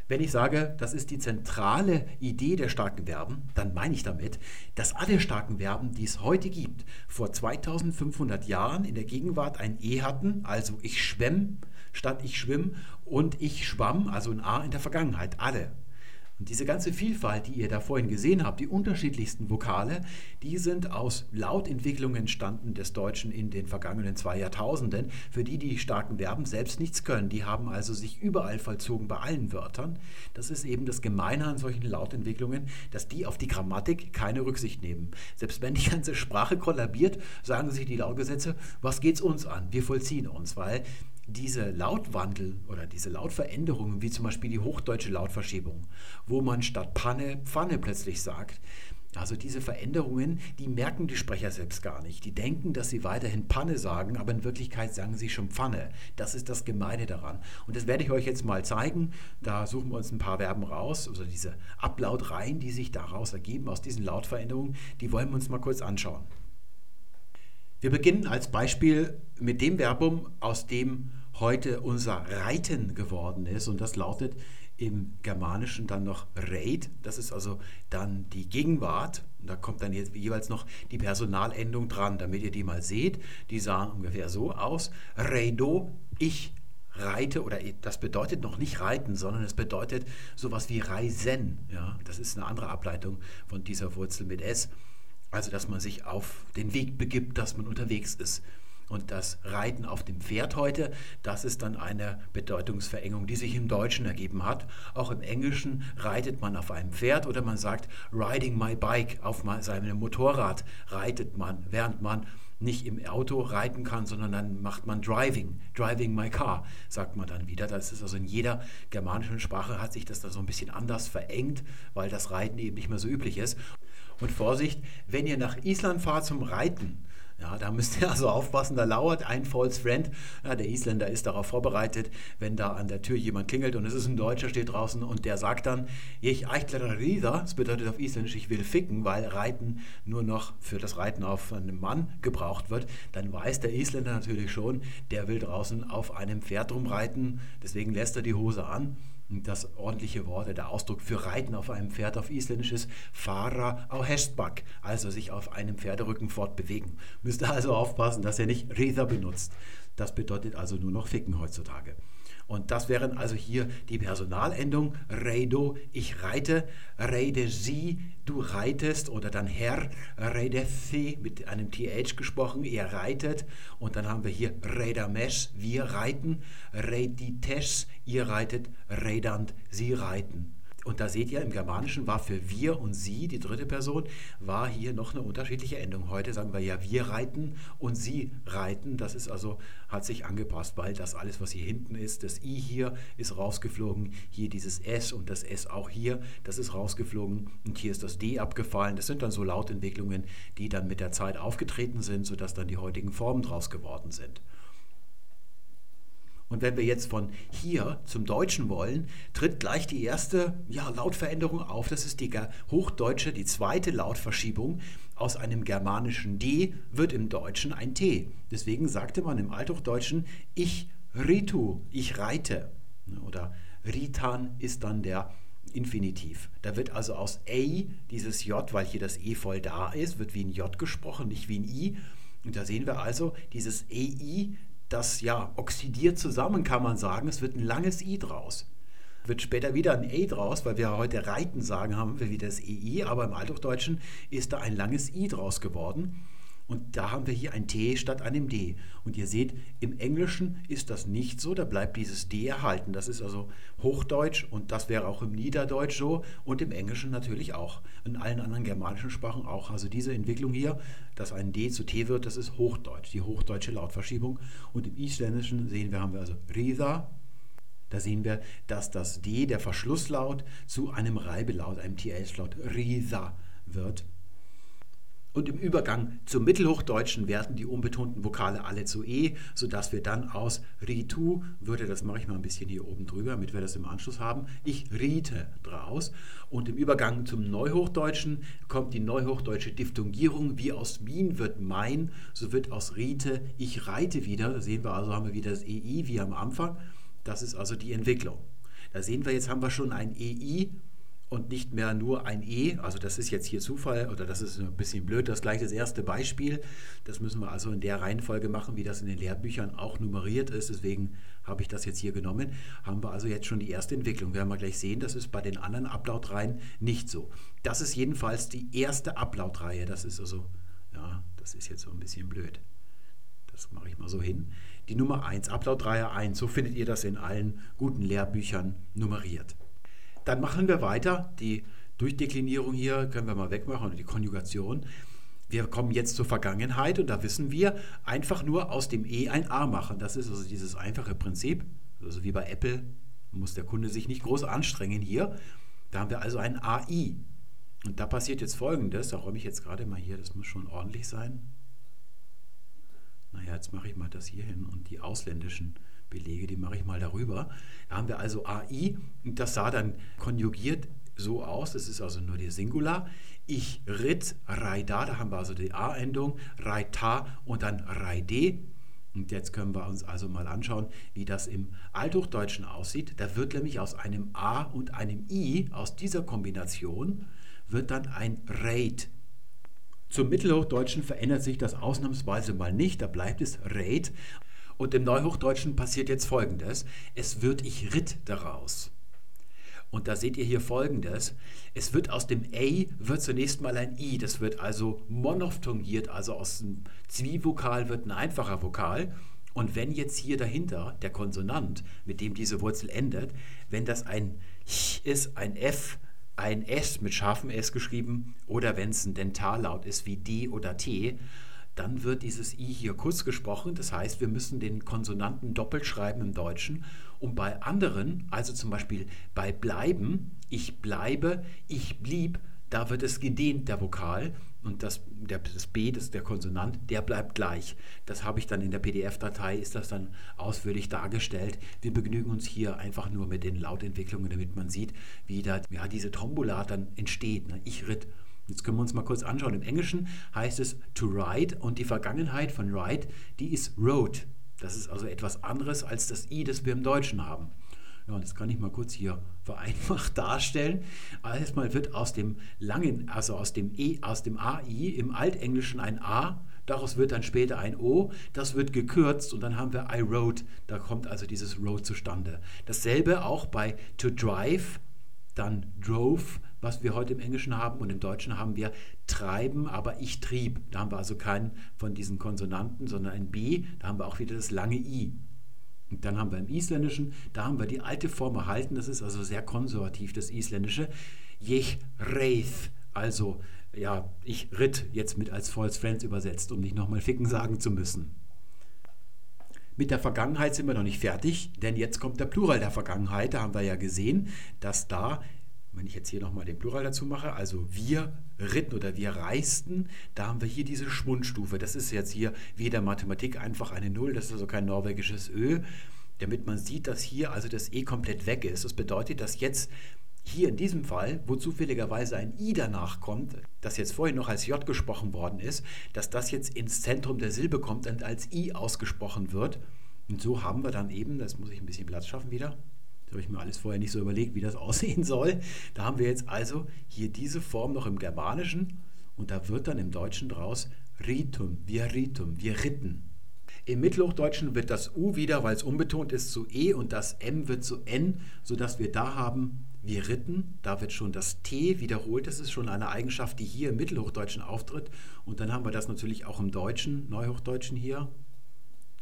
Speaker 1: Wenn ich sage, das ist die zentrale Idee der starken Verben, dann meine ich damit, dass alle starken Verben, die es heute gibt, vor 2500 Jahren in der Gegenwart ein E hatten, also ich schwemm statt ich schwimm und ich schwamm, also ein A in der Vergangenheit, alle. Und diese ganze Vielfalt, die ihr da vorhin gesehen habt, die unterschiedlichsten Vokale, die sind aus Lautentwicklungen entstanden des Deutschen in den vergangenen zwei Jahrtausenden, für die die starken Verben selbst nichts können. Die haben also sich überall vollzogen bei allen Wörtern. Das ist eben das Gemeine an solchen Lautentwicklungen, dass die auf die Grammatik keine Rücksicht nehmen. Selbst wenn die ganze Sprache kollabiert, sagen sich die Lautgesetze, was geht's uns an? Wir vollziehen uns, weil diese Lautwandel oder diese Lautveränderungen, wie zum Beispiel die hochdeutsche Lautverschiebung, wo man statt Panne Pfanne plötzlich sagt, also diese Veränderungen, die merken die Sprecher selbst gar nicht. Die denken, dass sie weiterhin Panne sagen, aber in Wirklichkeit sagen sie schon Pfanne. Das ist das Gemeine daran. Und das werde ich euch jetzt mal zeigen. Da suchen wir uns ein paar Verben raus, also diese Ablautreihen, die sich daraus ergeben, aus diesen Lautveränderungen, die wollen wir uns mal kurz anschauen. Wir beginnen als Beispiel mit dem Verbum, aus dem heute unser Reiten geworden ist. Und das lautet im Germanischen dann noch Reit. Das ist also dann die Gegenwart. Da kommt dann jetzt jeweils noch die Personalendung dran, damit ihr die mal seht. Die sahen ungefähr so aus. Reido, ich reite, oder das bedeutet noch nicht reiten, sondern es bedeutet sowas wie reisen. Ja, das ist eine andere Ableitung von dieser Wurzel mit S. Also, dass man sich auf den Weg begibt, dass man unterwegs ist. Und das Reiten auf dem Pferd heute, das ist dann eine Bedeutungsverengung, die sich im Deutschen ergeben hat. Auch im Englischen reitet man auf einem Pferd oder man sagt riding my bike, auf seinem Motorrad reitet man, während man nicht im Auto reiten kann, sondern dann macht man driving, driving my car, sagt man dann wieder. Das ist also in jeder germanischen Sprache hat sich das da so ein bisschen anders verengt, weil das Reiten eben nicht mehr so üblich ist. Und Vorsicht, wenn ihr nach Island fahrt zum Reiten, ja, da müsst ihr also aufpassen, da lauert ein False Friend. Ja, der Isländer ist darauf vorbereitet, wenn da an der Tür jemand klingelt und es ist ein Deutscher, steht draußen und der sagt dann, ich Eichlerer das bedeutet auf Isländisch, ich will ficken, weil Reiten nur noch für das Reiten auf einem Mann gebraucht wird, dann weiß der Isländer natürlich schon, der will draußen auf einem Pferd rumreiten, deswegen lässt er die Hose an das ordentliche Wort, der Ausdruck für Reiten auf einem Pferd auf Isländisch ist Fara au Hestback, also sich auf einem Pferderücken fortbewegen. Müsst also aufpassen, dass ihr nicht Reza benutzt. Das bedeutet also nur noch Ficken heutzutage. Und das wären also hier die Personalendung. Reido, ich reite, Reide sie, du reitest. Oder dann Herr, Reidethi mit einem TH gesprochen, ihr reitet. Und dann haben wir hier Reidamesh, wir reiten, Reidites, ihr reitet, Reidant, sie reiten. Und da seht ihr, im Germanischen war für wir und sie, die dritte Person, war hier noch eine unterschiedliche Endung. Heute sagen wir ja wir reiten und sie reiten. Das ist also, hat sich angepasst, weil das alles, was hier hinten ist, das I hier ist rausgeflogen, hier dieses S und das S auch hier, das ist rausgeflogen und hier ist das D abgefallen. Das sind dann so Lautentwicklungen, die dann mit der Zeit aufgetreten sind, sodass dann die heutigen Formen draus geworden sind. Und wenn wir jetzt von hier zum Deutschen wollen, tritt gleich die erste ja, Lautveränderung auf. Das ist die Hochdeutsche, die zweite Lautverschiebung. Aus einem germanischen D wird im Deutschen ein T. Deswegen sagte man im Althochdeutschen ich ritu, ich reite. Oder ritan ist dann der Infinitiv. Da wird also aus A dieses J, weil hier das E voll da ist, wird wie ein J gesprochen, nicht wie ein I. Und da sehen wir also dieses EI, das ja oxidiert zusammen, kann man sagen. Es wird ein langes I draus. Wird später wieder ein E draus, weil wir heute Reiten sagen, haben wir wieder das EI, aber im Althochdeutschen ist da ein langes I draus geworden. Und da haben wir hier ein T statt einem D. Und ihr seht, im Englischen ist das nicht so, da bleibt dieses D erhalten. Das ist also Hochdeutsch und das wäre auch im Niederdeutsch so und im Englischen natürlich auch. In allen anderen germanischen Sprachen auch. Also diese Entwicklung hier, dass ein D zu T wird, das ist Hochdeutsch, die hochdeutsche Lautverschiebung. Und im Isländischen sehen wir, haben wir also Rida. Da sehen wir, dass das D, der Verschlusslaut, zu einem Reibelaut, einem TH-Laut, Risa wird. Und im Übergang zum Mittelhochdeutschen werden die unbetonten Vokale alle zu E, sodass wir dann aus Ritu, würde, das mache ich mal ein bisschen hier oben drüber, damit wir das im Anschluss haben, ich riete draus. Und im Übergang zum Neuhochdeutschen kommt die neuhochdeutsche Diphthongierung, wie aus Min wird mein, so wird aus Rite ich reite wieder. Da sehen wir also, haben wir wieder das EI wie am Anfang. Das ist also die Entwicklung. Da sehen wir, jetzt haben wir schon ein EI und nicht mehr nur ein E. Also das ist jetzt hier Zufall oder das ist ein bisschen blöd. Das gleich das erste Beispiel. Das müssen wir also in der Reihenfolge machen, wie das in den Lehrbüchern auch nummeriert ist. Deswegen habe ich das jetzt hier genommen. Haben wir also jetzt schon die erste Entwicklung. Werden wir gleich sehen, das ist bei den anderen Ablautreihen nicht so. Das ist jedenfalls die erste Ablautreihe. Das ist also, ja, das ist jetzt so ein bisschen blöd. Das mache ich mal so hin. Die Nummer 1, Ablautreihe 1. So findet ihr das in allen guten Lehrbüchern nummeriert. Dann machen wir weiter. Die Durchdeklinierung hier können wir mal wegmachen oder die Konjugation. Wir kommen jetzt zur Vergangenheit und da wissen wir, einfach nur aus dem E ein A machen. Das ist also dieses einfache Prinzip. Also wie bei Apple muss der Kunde sich nicht groß anstrengen hier. Da haben wir also ein AI. Und da passiert jetzt folgendes, da räume ich jetzt gerade mal hier, das muss schon ordentlich sein. Naja, jetzt mache ich mal das hier hin und die ausländischen Belege, die mache ich mal darüber. Da haben wir also AI und das sah dann konjugiert so aus, das ist also nur die Singular. Ich ritt, raida, da haben wir also die A-Endung, raita und dann raide. Und jetzt können wir uns also mal anschauen, wie das im Althochdeutschen aussieht. Da wird nämlich aus einem A und einem I, aus dieser Kombination, wird dann ein Raid. Zum Mittelhochdeutschen verändert sich das ausnahmsweise mal nicht, da bleibt es Raid. Und im Neuhochdeutschen passiert jetzt Folgendes. Es wird ich ritt daraus. Und da seht ihr hier Folgendes. Es wird aus dem A wird zunächst mal ein I. Das wird also monophthongiert, also aus dem Zwievokal wird ein einfacher Vokal. Und wenn jetzt hier dahinter der Konsonant, mit dem diese Wurzel endet, wenn das ein Ch ist, ein F, ein S mit scharfem S geschrieben oder wenn es ein Dentallaut ist wie D oder T, dann wird dieses I hier kurz gesprochen. Das heißt, wir müssen den Konsonanten doppelt schreiben im Deutschen. Und bei anderen, also zum Beispiel bei bleiben, ich bleibe, ich blieb, da wird es gedehnt, der Vokal. Und das, der, das B, das ist der Konsonant, der bleibt gleich. Das habe ich dann in der PDF-Datei, ist das dann ausführlich dargestellt. Wir begnügen uns hier einfach nur mit den Lautentwicklungen, damit man sieht, wie da ja, diese Tombola dann entsteht. Ne? Ich ritt Jetzt können wir uns mal kurz anschauen. Im Englischen heißt es to ride und die Vergangenheit von ride, die ist rode. Das ist also etwas anderes als das i, das wir im Deutschen haben. Ja, und das kann ich mal kurz hier vereinfacht darstellen. Erstmal wird aus dem langen, also aus dem e, aus dem ai im Altenglischen ein a, daraus wird dann später ein o, das wird gekürzt und dann haben wir I rode. Da kommt also dieses road zustande. Dasselbe auch bei to drive, dann drove, was wir heute im Englischen haben und im Deutschen haben wir treiben, aber ich trieb. Da haben wir also keinen von diesen Konsonanten, sondern ein B, da haben wir auch wieder das lange I. Und dann haben wir im Isländischen, da haben wir die alte Form erhalten, das ist also sehr konservativ, das Isländische. Jech reith, also ja, ich ritt jetzt mit als False Friends übersetzt, um nicht nochmal ficken sagen zu müssen. Mit der Vergangenheit sind wir noch nicht fertig, denn jetzt kommt der Plural der Vergangenheit. Da haben wir ja gesehen, dass da wenn ich jetzt hier nochmal den Plural dazu mache, also wir ritten oder wir reisten, da haben wir hier diese Schwundstufe. Das ist jetzt hier wie der Mathematik einfach eine Null, das ist also kein norwegisches Ö, damit man sieht, dass hier also das E komplett weg ist. Das bedeutet, dass jetzt hier in diesem Fall, wo zufälligerweise ein I danach kommt, das jetzt vorhin noch als J gesprochen worden ist, dass das jetzt ins Zentrum der Silbe kommt und als I ausgesprochen wird. Und so haben wir dann eben, das muss ich ein bisschen Platz schaffen wieder, da habe ich mir alles vorher nicht so überlegt, wie das aussehen soll. Da haben wir jetzt also hier diese Form noch im Germanischen und da wird dann im Deutschen draus Ritum, wir ritum, wir ritten. Im Mittelhochdeutschen wird das U wieder, weil es unbetont ist, zu E und das M wird zu N, sodass wir da haben, wir ritten. Da wird schon das T wiederholt. Das ist schon eine Eigenschaft, die hier im Mittelhochdeutschen auftritt. Und dann haben wir das natürlich auch im Deutschen, Neuhochdeutschen hier.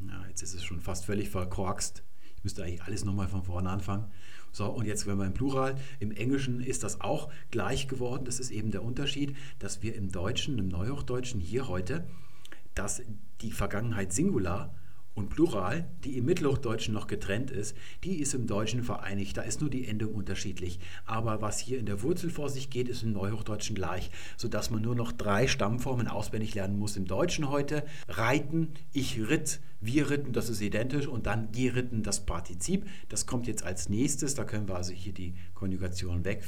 Speaker 1: Ja, jetzt ist es schon fast völlig verkorkst müsste eigentlich alles nochmal von vorne anfangen. So, und jetzt, wenn wir im Plural, im Englischen ist das auch gleich geworden. Das ist eben der Unterschied, dass wir im Deutschen, im Neuhochdeutschen hier heute, dass die Vergangenheit Singular und Plural, die im Mittelhochdeutschen noch getrennt ist, die ist im Deutschen vereinigt. Da ist nur die Endung unterschiedlich. Aber was hier in der Wurzel vor sich geht, ist im Neuhochdeutschen gleich, sodass man nur noch drei Stammformen auswendig lernen muss. Im Deutschen heute reiten, ich ritt, wir ritten, das ist identisch und dann geritten, das Partizip. Das kommt jetzt als nächstes. Da können wir also hier die Konjugation weg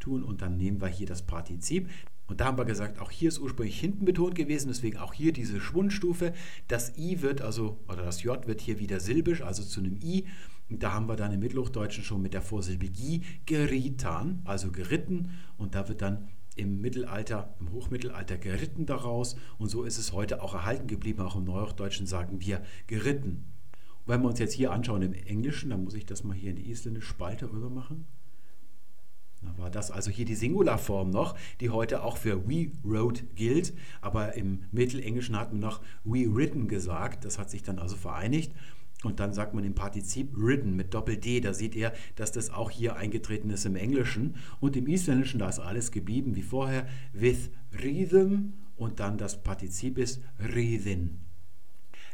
Speaker 1: tun und dann nehmen wir hier das Partizip. Und da haben wir gesagt, auch hier ist ursprünglich hinten betont gewesen, deswegen auch hier diese Schwundstufe. Das I wird also, oder das J wird hier wieder silbisch, also zu einem I. Und da haben wir dann im Mittelhochdeutschen schon mit der Vorsilbe Gi geritan, also geritten. Und da wird dann im Mittelalter, im Hochmittelalter geritten daraus. Und so ist es heute auch erhalten geblieben. Auch im Neuhochdeutschen sagen wir geritten. Und wenn wir uns jetzt hier anschauen im Englischen, dann muss ich das mal hier in die isländische Spalte rüber machen. Da war das also hier die Singularform noch, die heute auch für we wrote gilt, aber im Mittelenglischen hat man noch we written gesagt. Das hat sich dann also vereinigt. Und dann sagt man im Partizip written mit Doppel-D. Da seht ihr, dass das auch hier eingetreten ist im Englischen. Und im Isländischen, da ist alles geblieben wie vorher, with rhythm und dann das Partizip ist rhythin.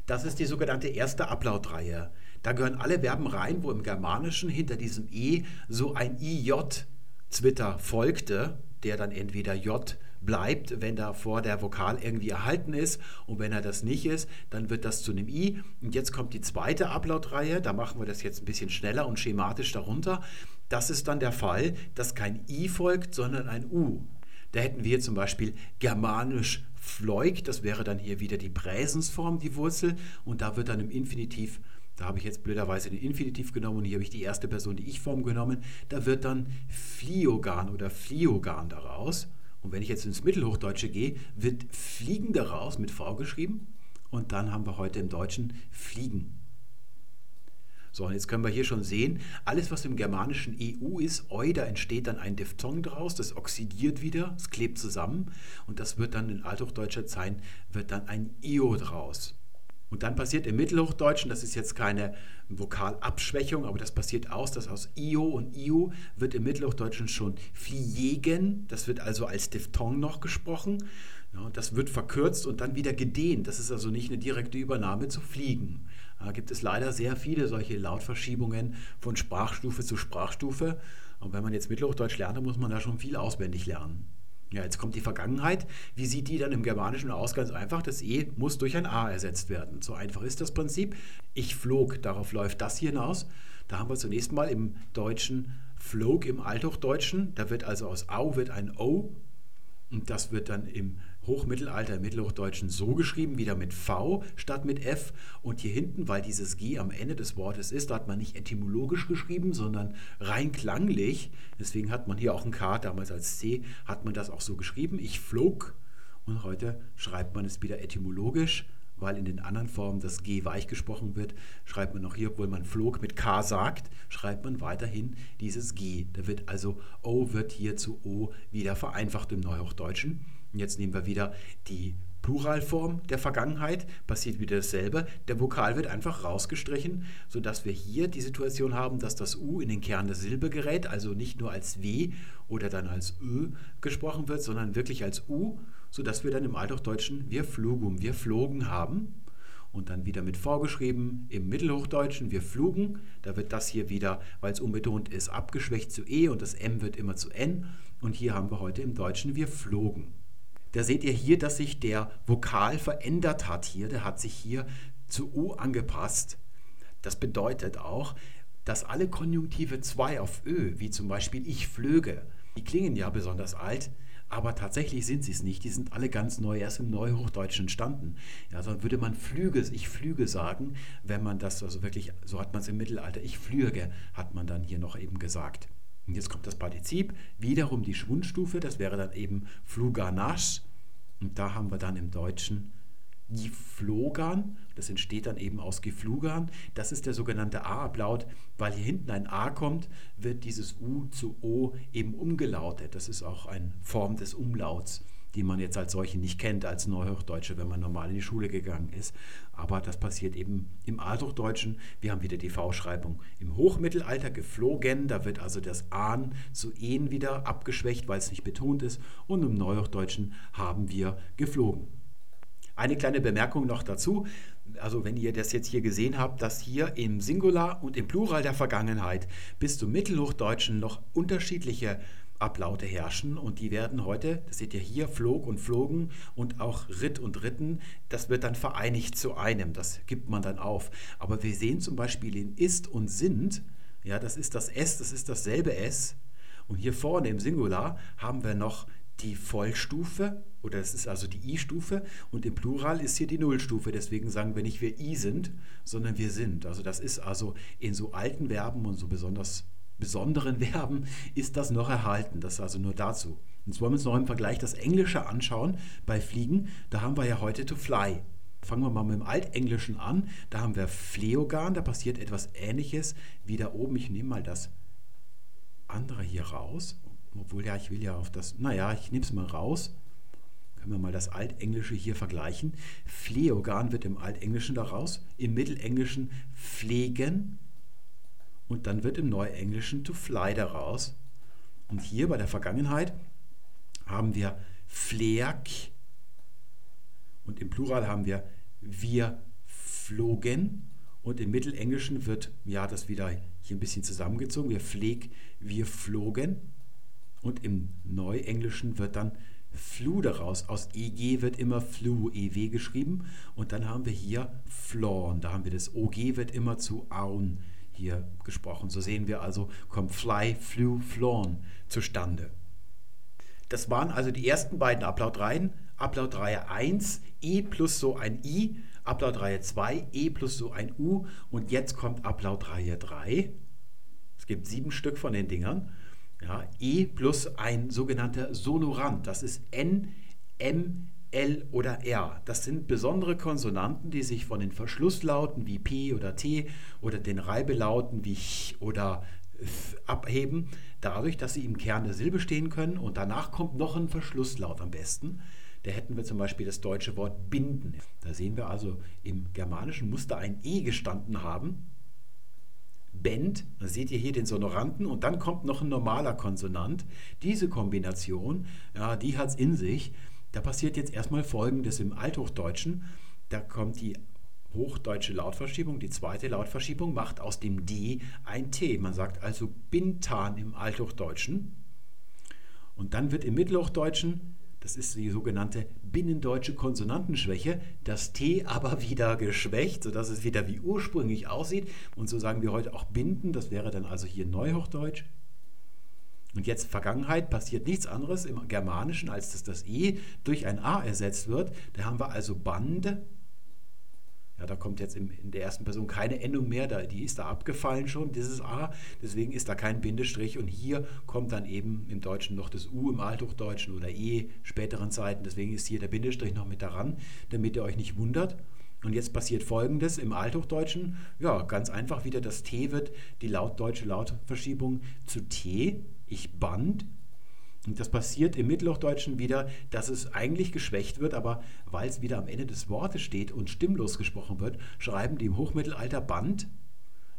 Speaker 1: Das ist die sogenannte erste Ablautreihe. Da gehören alle Verben rein, wo im Germanischen hinter diesem E so ein IJ Zwitter folgte, der dann entweder J bleibt, wenn davor der Vokal irgendwie erhalten ist. Und wenn er das nicht ist, dann wird das zu einem I. Und jetzt kommt die zweite Ablautreihe. Da machen wir das jetzt ein bisschen schneller und schematisch darunter. Das ist dann der Fall, dass kein I folgt, sondern ein U. Da hätten wir zum Beispiel germanisch fleug, das wäre dann hier wieder die Präsensform, die Wurzel. Und da wird dann im Infinitiv da habe ich jetzt blöderweise den Infinitiv genommen und hier habe ich die erste Person, die Ich-Form genommen. Da wird dann Fliogan oder Fliogan daraus. Und wenn ich jetzt ins Mittelhochdeutsche gehe, wird Fliegen daraus mit V geschrieben. Und dann haben wir heute im Deutschen Fliegen. So, und jetzt können wir hier schon sehen, alles, was im germanischen EU ist, Eu, da entsteht dann ein Diphthong draus, das oxidiert wieder, es klebt zusammen und das wird dann in althochdeutscher Zeit, wird dann ein Io draus. Und dann passiert im Mittelhochdeutschen, das ist jetzt keine Vokalabschwächung, aber das passiert aus, dass aus Io und Iu wird im Mittelhochdeutschen schon fliegen, das wird also als Diphthong noch gesprochen. Ja, das wird verkürzt und dann wieder gedehnt. Das ist also nicht eine direkte Übernahme zu fliegen. Da gibt es leider sehr viele solche Lautverschiebungen von Sprachstufe zu Sprachstufe. Und wenn man jetzt Mittelhochdeutsch lernt, dann muss man da schon viel auswendig lernen. Ja, jetzt kommt die Vergangenheit. Wie sieht die dann im Germanischen aus? Ganz einfach, das E muss durch ein A ersetzt werden. So einfach ist das Prinzip. Ich flog, darauf läuft das hier hinaus. Da haben wir zunächst mal im Deutschen flog im Althochdeutschen. Da wird also aus Au wird ein O und das wird dann im Hochmittelalter, im Mittelhochdeutschen so geschrieben, wieder mit V statt mit F. Und hier hinten, weil dieses G am Ende des Wortes ist, da hat man nicht etymologisch geschrieben, sondern rein klanglich. Deswegen hat man hier auch ein K, damals als C, hat man das auch so geschrieben. Ich flog. Und heute schreibt man es wieder etymologisch, weil in den anderen Formen das G weich gesprochen wird, schreibt man noch hier, obwohl man flog mit K sagt, schreibt man weiterhin dieses G. Da wird also O wird hier zu O wieder vereinfacht im Neuhochdeutschen. Und jetzt nehmen wir wieder die Pluralform der Vergangenheit, passiert wieder dasselbe. Der Vokal wird einfach rausgestrichen, sodass wir hier die Situation haben, dass das U in den Kern der Silbe gerät, also nicht nur als W oder dann als Ö gesprochen wird, sondern wirklich als U, sodass wir dann im Althochdeutschen wir flugum, wir flogen haben. Und dann wieder mit vorgeschrieben im Mittelhochdeutschen, wir flugen. Da wird das hier wieder, weil es unbetont ist, abgeschwächt zu E und das M wird immer zu N. Und hier haben wir heute im Deutschen wir flogen. Da seht ihr hier, dass sich der Vokal verändert hat hier. Der hat sich hier zu U angepasst. Das bedeutet auch, dass alle Konjunktive 2 auf Ö, wie zum Beispiel ich flöge, die klingen ja besonders alt, aber tatsächlich sind sie es nicht. Die sind alle ganz neu, erst im Neuhochdeutschen entstanden. Ja, sonst würde man Flüge, ich flüge sagen, wenn man das also wirklich, so hat man es im Mittelalter, ich flüge, hat man dann hier noch eben gesagt. Und jetzt kommt das Partizip, wiederum die Schwundstufe, das wäre dann eben Fluganasch. Und da haben wir dann im Deutschen Geflogan, das entsteht dann eben aus Geflugan. Das ist der sogenannte A-Ablaut. Weil hier hinten ein A kommt, wird dieses U zu O eben umgelautet. Das ist auch eine Form des Umlauts die man jetzt als solche nicht kennt, als Neuhochdeutsche, wenn man normal in die Schule gegangen ist. Aber das passiert eben im Althochdeutschen. Wir haben wieder die V-Schreibung im Hochmittelalter geflogen. Da wird also das Ahn zu En wieder abgeschwächt, weil es nicht betont ist. Und im Neuhochdeutschen haben wir geflogen. Eine kleine Bemerkung noch dazu. Also wenn ihr das jetzt hier gesehen habt, dass hier im Singular und im Plural der Vergangenheit bis zum Mittelhochdeutschen noch unterschiedliche Ablaute herrschen und die werden heute, das seht ihr hier, flog und flogen und auch ritt und ritten, das wird dann vereinigt zu einem, das gibt man dann auf. Aber wir sehen zum Beispiel in ist und sind, ja, das ist das S, das ist dasselbe S und hier vorne im Singular haben wir noch die Vollstufe oder es ist also die I-Stufe und im Plural ist hier die Nullstufe. Deswegen sagen wir nicht wir I sind, sondern wir sind. Also das ist also in so alten Verben und so besonders besonderen Verben ist das noch erhalten. Das also nur dazu. Jetzt wollen wir uns noch im Vergleich das Englische anschauen bei Fliegen. Da haben wir ja heute to fly. Fangen wir mal mit dem Altenglischen an. Da haben wir Fleogan, da passiert etwas ähnliches wie da oben. Ich nehme mal das andere hier raus. Obwohl, ja, ich will ja auf das. Naja, ich nehme es mal raus. Können wir mal das Altenglische hier vergleichen. Fleogan wird im Altenglischen daraus, im Mittelenglischen pflegen und dann wird im Neuenglischen to fly daraus. Und hier bei der Vergangenheit haben wir Fleak und im Plural haben wir wir flogen und im Mittelenglischen wird ja das wieder hier ein bisschen zusammengezogen. Wir pfleg, wir flogen und im Neuenglischen wird dann flew daraus. Aus EG wird immer flew, EW geschrieben und dann haben wir hier flown. Da haben wir das OG wird immer zu aun hier gesprochen. So sehen wir also, kommt fly, flew, flown zustande. Das waren also die ersten beiden Ablautreihen. Ablautreihe 1, E plus so ein I, Ablautreihe 2, E plus so ein U und jetzt kommt Ablautreihe 3. Es gibt sieben Stück von den Dingern. Ja, e plus ein sogenannter Sonorant, das ist N, M, L oder R. Das sind besondere Konsonanten, die sich von den Verschlusslauten wie P oder T oder den Reibelauten wie Ch oder F abheben, dadurch, dass sie im Kern der Silbe stehen können und danach kommt noch ein Verschlusslaut am besten. Da hätten wir zum Beispiel das deutsche Wort binden. Da sehen wir also im germanischen Muster ein E gestanden haben Bend, da seht ihr hier den Sonoranten und dann kommt noch ein normaler Konsonant. Diese Kombination, ja, die hat es in sich. Da passiert jetzt erstmal Folgendes im Althochdeutschen. Da kommt die hochdeutsche Lautverschiebung, die zweite Lautverschiebung macht aus dem D ein T. Man sagt also Bintan im Althochdeutschen. Und dann wird im Mittelhochdeutschen das ist die sogenannte binnendeutsche Konsonantenschwäche. Das T aber wieder geschwächt, sodass es wieder wie ursprünglich aussieht. Und so sagen wir heute auch binden. Das wäre dann also hier Neuhochdeutsch. Und jetzt Vergangenheit passiert nichts anderes im Germanischen, als dass das E durch ein A ersetzt wird. Da haben wir also Band ja, da kommt jetzt in der ersten Person keine Endung mehr, die ist da abgefallen schon, dieses A, deswegen ist da kein Bindestrich. Und hier kommt dann eben im Deutschen noch das U im Althochdeutschen oder E späteren Zeiten, deswegen ist hier der Bindestrich noch mit daran, damit ihr euch nicht wundert. Und jetzt passiert folgendes im Althochdeutschen, ja, ganz einfach wieder das T wird die lautdeutsche Lautverschiebung zu T, ich band, und das passiert im Mittelhochdeutschen wieder, dass es eigentlich geschwächt wird, aber weil es wieder am Ende des Wortes steht und stimmlos gesprochen wird, schreiben die im Hochmittelalter Band.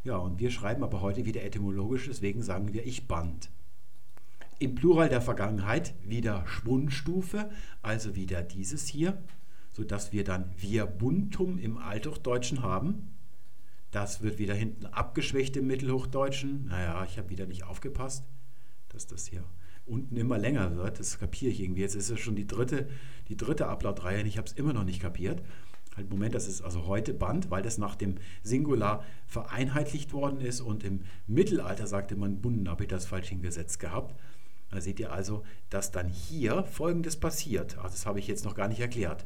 Speaker 1: Ja, und wir schreiben aber heute wieder etymologisch, deswegen sagen wir ich Band. Im Plural der Vergangenheit wieder Schwundstufe, also wieder dieses hier, sodass wir dann wir buntum im Althochdeutschen haben. Das wird wieder hinten abgeschwächt im Mittelhochdeutschen. Naja, ich habe wieder nicht aufgepasst, dass das hier unten immer länger wird. Das kapiere ich irgendwie. Jetzt ist es schon die dritte, die dritte Upload-Reihe und ich habe es immer noch nicht kapiert. Halt, Moment, das ist also heute Band, weil das nach dem Singular vereinheitlicht worden ist und im Mittelalter sagte man Bunden, habe ich das falsch hingesetzt gehabt. Da seht ihr also, dass dann hier Folgendes passiert. Also das habe ich jetzt noch gar nicht erklärt.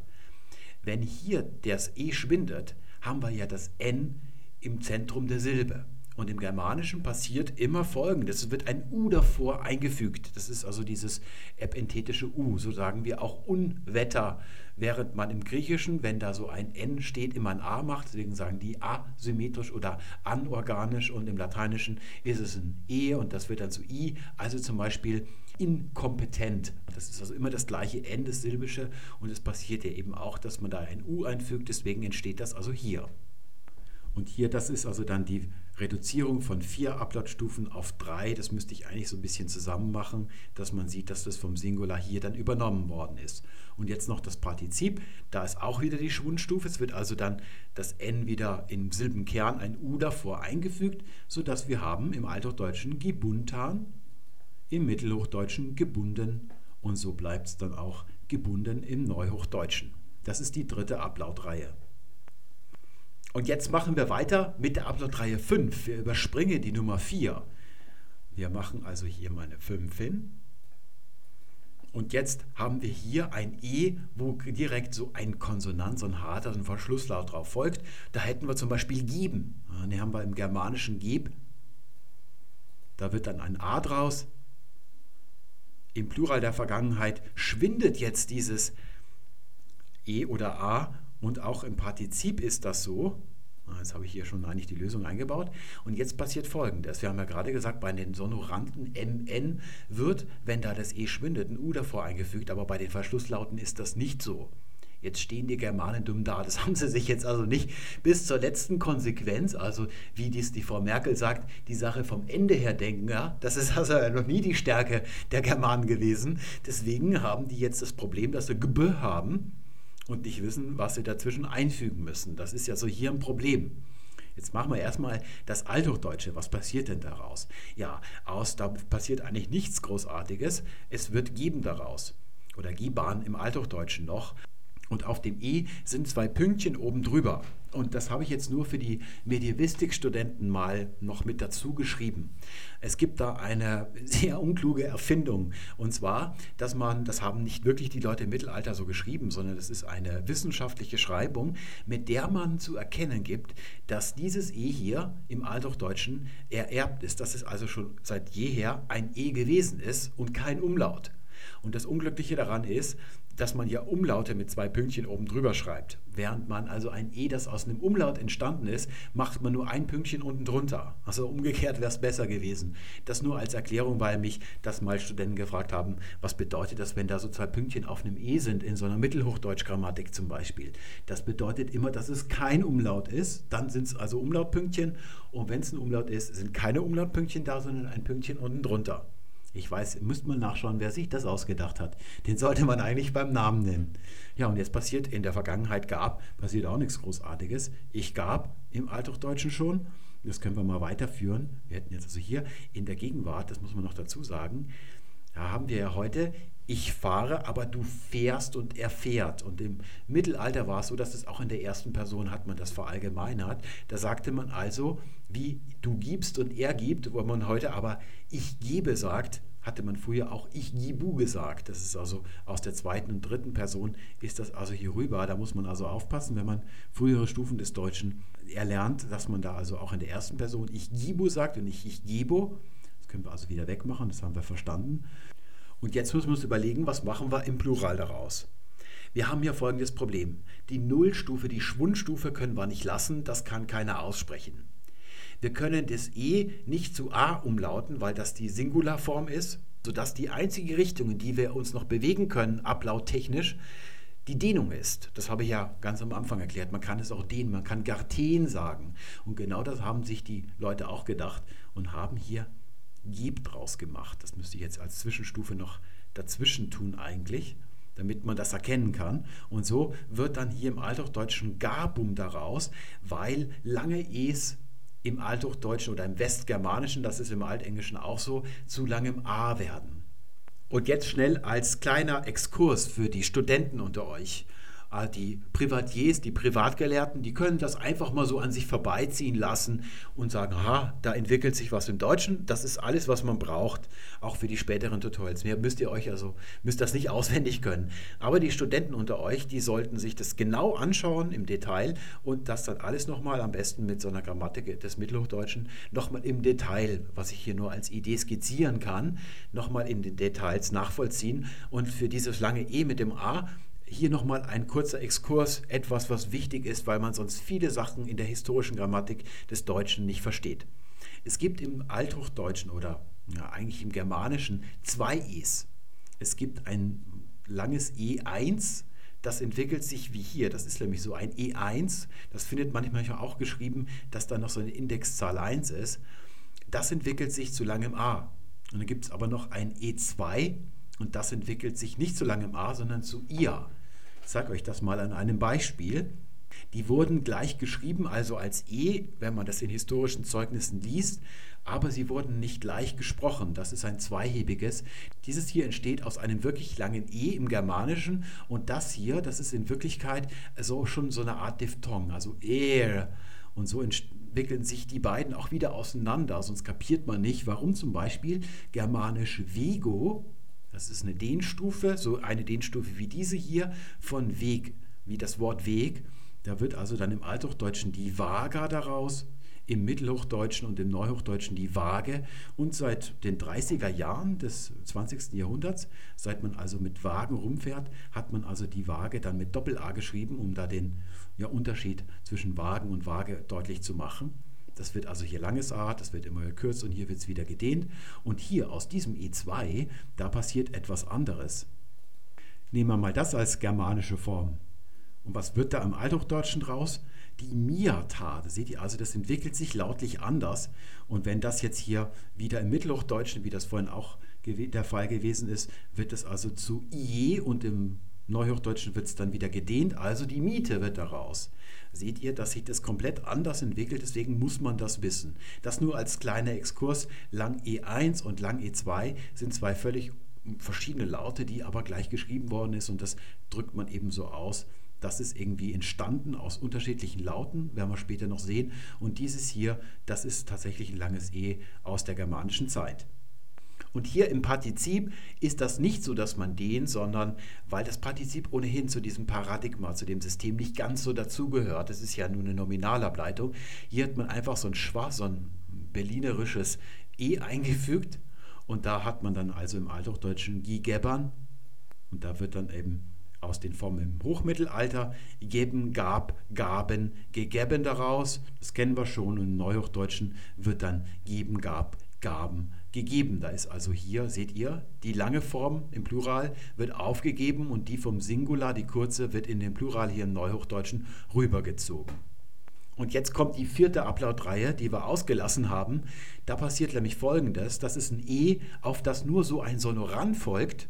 Speaker 1: Wenn hier das E schwindet, haben wir ja das N im Zentrum der Silbe. Und im Germanischen passiert immer Folgendes. Es wird ein U davor eingefügt. Das ist also dieses epenthetische U. So sagen wir auch Unwetter. Während man im Griechischen, wenn da so ein N steht, immer ein A macht. Deswegen sagen die asymmetrisch oder anorganisch. Und im Lateinischen ist es ein E und das wird dann zu I. Also zum Beispiel inkompetent. Das ist also immer das gleiche N, das Silbische. Und es passiert ja eben auch, dass man da ein U einfügt. Deswegen entsteht das also hier. Und hier, das ist also dann die Reduzierung von vier Ablautstufen auf drei. Das müsste ich eigentlich so ein bisschen zusammen machen, dass man sieht, dass das vom Singular hier dann übernommen worden ist. Und jetzt noch das Partizip. Da ist auch wieder die Schwundstufe. Es wird also dann das N wieder im Silbenkern ein U davor eingefügt, sodass wir haben im Althochdeutschen gebuntan, im Mittelhochdeutschen gebunden und so bleibt es dann auch gebunden im Neuhochdeutschen. Das ist die dritte Ablautreihe. Und jetzt machen wir weiter mit der Upload-Reihe 5. Wir überspringen die Nummer 4. Wir machen also hier mal eine 5 hin. Und jetzt haben wir hier ein E, wo direkt so ein Konsonant, so ein harter, so ein Verschlusslaut drauf folgt. Da hätten wir zum Beispiel geben. Den haben wir im Germanischen geb. Da wird dann ein A draus. Im Plural der Vergangenheit schwindet jetzt dieses E oder A und auch im Partizip ist das so. Ah, jetzt habe ich hier schon eigentlich die Lösung eingebaut. Und jetzt passiert folgendes. Wir haben ja gerade gesagt, bei den Sonoranten MN wird, wenn da das E schwindet, ein U davor eingefügt, aber bei den Verschlusslauten ist das nicht so. Jetzt stehen die Germanen dumm da. Das haben sie sich jetzt also nicht bis zur letzten Konsequenz, also wie dies die Frau Merkel sagt, die Sache vom Ende her denken. Ja? Das ist also noch nie die Stärke der Germanen gewesen. Deswegen haben die jetzt das Problem, dass sie GB haben und nicht wissen, was sie dazwischen einfügen müssen. Das ist ja so hier ein Problem. Jetzt machen wir erstmal das Althochdeutsche. Was passiert denn daraus? Ja, aus, da passiert eigentlich nichts Großartiges. Es wird geben daraus. Oder Gibahn im Althochdeutschen noch. Und auf dem E sind zwei Pünktchen oben drüber. Und das habe ich jetzt nur für die Medievistikstudenten mal noch mit dazu geschrieben. Es gibt da eine sehr unkluge Erfindung. Und zwar, dass man, das haben nicht wirklich die Leute im Mittelalter so geschrieben, sondern das ist eine wissenschaftliche Schreibung, mit der man zu erkennen gibt, dass dieses E hier im Althochdeutschen ererbt ist, dass es also schon seit jeher ein E gewesen ist und kein Umlaut. Und das Unglückliche daran ist, dass man ja Umlaute mit zwei Pünktchen oben drüber schreibt. Während man also ein E, das aus einem Umlaut entstanden ist, macht man nur ein Pünktchen unten drunter. Also umgekehrt wäre es besser gewesen. Das nur als Erklärung, weil mich das mal Studenten gefragt haben, was bedeutet das, wenn da so zwei Pünktchen auf einem E sind, in so einer Mittelhochdeutsch-Grammatik zum Beispiel. Das bedeutet immer, dass es kein Umlaut ist. Dann sind es also Umlautpünktchen. Und wenn es ein Umlaut ist, sind keine Umlautpünktchen da, sondern ein Pünktchen unten drunter. Ich weiß, müsste mal nachschauen, wer sich das ausgedacht hat. Den sollte man eigentlich beim Namen nennen. Ja, und jetzt passiert in der Vergangenheit gab, passiert auch nichts Großartiges. Ich gab im Althochdeutschen schon. Das können wir mal weiterführen. Wir hätten jetzt also hier in der Gegenwart, das muss man noch dazu sagen, da haben wir ja heute ich fahre, aber du fährst und er fährt. Und im Mittelalter war es so, dass es auch in der ersten Person hat man das verallgemeinert. Da sagte man also, wie du gibst und er gibt, wo man heute aber ich gebe sagt, hatte man früher auch ich gibu gesagt. Das ist also aus der zweiten und dritten Person ist das also hier rüber. Da muss man also aufpassen, wenn man frühere Stufen des Deutschen erlernt, dass man da also auch in der ersten Person ich gibu sagt und nicht ich gebo. Das können wir also wieder wegmachen, das haben wir verstanden. Und jetzt müssen wir uns überlegen, was machen wir im Plural daraus. Wir haben hier folgendes Problem. Die Nullstufe, die Schwundstufe können wir nicht lassen, das kann keiner aussprechen. Wir können das E nicht zu A umlauten, weil das die Singularform ist, sodass die einzige Richtung, in die wir uns noch bewegen können, ablauttechnisch, die Dehnung ist. Das habe ich ja ganz am Anfang erklärt. Man kann es auch dehnen, man kann Garten sagen. Und genau das haben sich die Leute auch gedacht und haben hier Geb draus gemacht. Das müsste ich jetzt als Zwischenstufe noch dazwischen tun eigentlich, damit man das erkennen kann. Und so wird dann hier im Althochdeutschen Gabum daraus, weil lange E's im Althochdeutschen oder im Westgermanischen, das ist im Altenglischen auch so, zu langem A werden. Und jetzt schnell als kleiner Exkurs für die Studenten unter euch. Ah, die Privatiers, die Privatgelehrten, die können das einfach mal so an sich vorbeiziehen lassen und sagen, aha, da entwickelt sich was im Deutschen. Das ist alles, was man braucht, auch für die späteren Tutorials. Mehr müsst ihr euch also, müsst das nicht auswendig können. Aber die Studenten unter euch, die sollten sich das genau anschauen im Detail und das dann alles nochmal am besten mit so einer Grammatik des Mittelhochdeutschen nochmal im Detail, was ich hier nur als Idee skizzieren kann, nochmal in den Details nachvollziehen und für dieses lange E mit dem A hier nochmal ein kurzer Exkurs, etwas, was wichtig ist, weil man sonst viele Sachen in der historischen Grammatik des Deutschen nicht versteht. Es gibt im Althochdeutschen oder ja, eigentlich im Germanischen zwei E's. Es gibt ein langes E1, das entwickelt sich wie hier. Das ist nämlich so ein E1. Das findet manchmal auch geschrieben, dass da noch so eine Indexzahl 1 ist. Das entwickelt sich zu langem A. Und dann gibt es aber noch ein E2 und das entwickelt sich nicht zu langem A, sondern zu IA. Ich sage euch das mal an einem Beispiel. Die wurden gleich geschrieben, also als E, wenn man das in historischen Zeugnissen liest, aber sie wurden nicht gleich gesprochen. Das ist ein zweihebiges. Dieses hier entsteht aus einem wirklich langen E im Germanischen und das hier, das ist in Wirklichkeit so schon so eine Art Diphthong, also er. Und so entwickeln sich die beiden auch wieder auseinander, sonst kapiert man nicht, warum zum Beispiel germanisch Vigo Das ist eine Dehnstufe, so eine Dehnstufe wie diese hier von Weg, wie das Wort Weg. Da wird also dann im Althochdeutschen die Vaga daraus, im Mittelhochdeutschen und im Neuhochdeutschen die Waage. Und seit den 30er Jahren des 20. Jahrhunderts, seit man also mit Wagen rumfährt, hat man also die Waage dann mit Doppel-A geschrieben, um da den ja, Unterschied zwischen Wagen und Waage deutlich zu machen. Das wird also hier langes A, das wird immer gekürzt und hier wird es wieder gedehnt. Und hier aus diesem E2, da passiert etwas anderes. Nehmen wir mal das als germanische Form. Und was wird da im Althochdeutschen draus? Die Miata. Seht ihr also, das entwickelt sich lautlich anders. Und wenn das jetzt hier wieder im Mittelhochdeutschen, wie das vorhin auch der Fall gewesen ist, wird es also zu IE und im Neuhochdeutschen wird es dann wieder gedehnt, also die Miete wird daraus. Seht ihr, dass sich das komplett anders entwickelt, deswegen muss man das wissen. Das nur als kleiner Exkurs. Lang E1 und Lang E2 sind zwei völlig verschiedene Laute, die aber gleich geschrieben worden ist und das drückt man eben so aus. Das ist irgendwie entstanden aus unterschiedlichen Lauten, werden wir später noch sehen. Und dieses hier, das ist tatsächlich ein langes E aus der germanischen Zeit. Und hier im Partizip ist das nicht so, dass man den, sondern weil das Partizip ohnehin zu diesem Paradigma, zu dem System nicht ganz so dazugehört. Das ist ja nur eine Nominalableitung. Hier hat man einfach so ein schwach, so ein berlinerisches E eingefügt. Und da hat man dann also im Althochdeutschen Gigebern. Und da wird dann eben aus den Formen im Hochmittelalter geben, gab, gaben, gegeben daraus. Das kennen wir schon. Und im Neuhochdeutschen wird dann geben, gab, gaben gegeben. Da ist also hier, seht ihr, die lange Form im Plural wird aufgegeben und die vom Singular, die kurze, wird in den Plural hier im Neuhochdeutschen rübergezogen. Und jetzt kommt die vierte Ablautreihe, die wir ausgelassen haben. Da passiert nämlich Folgendes. Das ist ein E, auf das nur so ein Sonorant folgt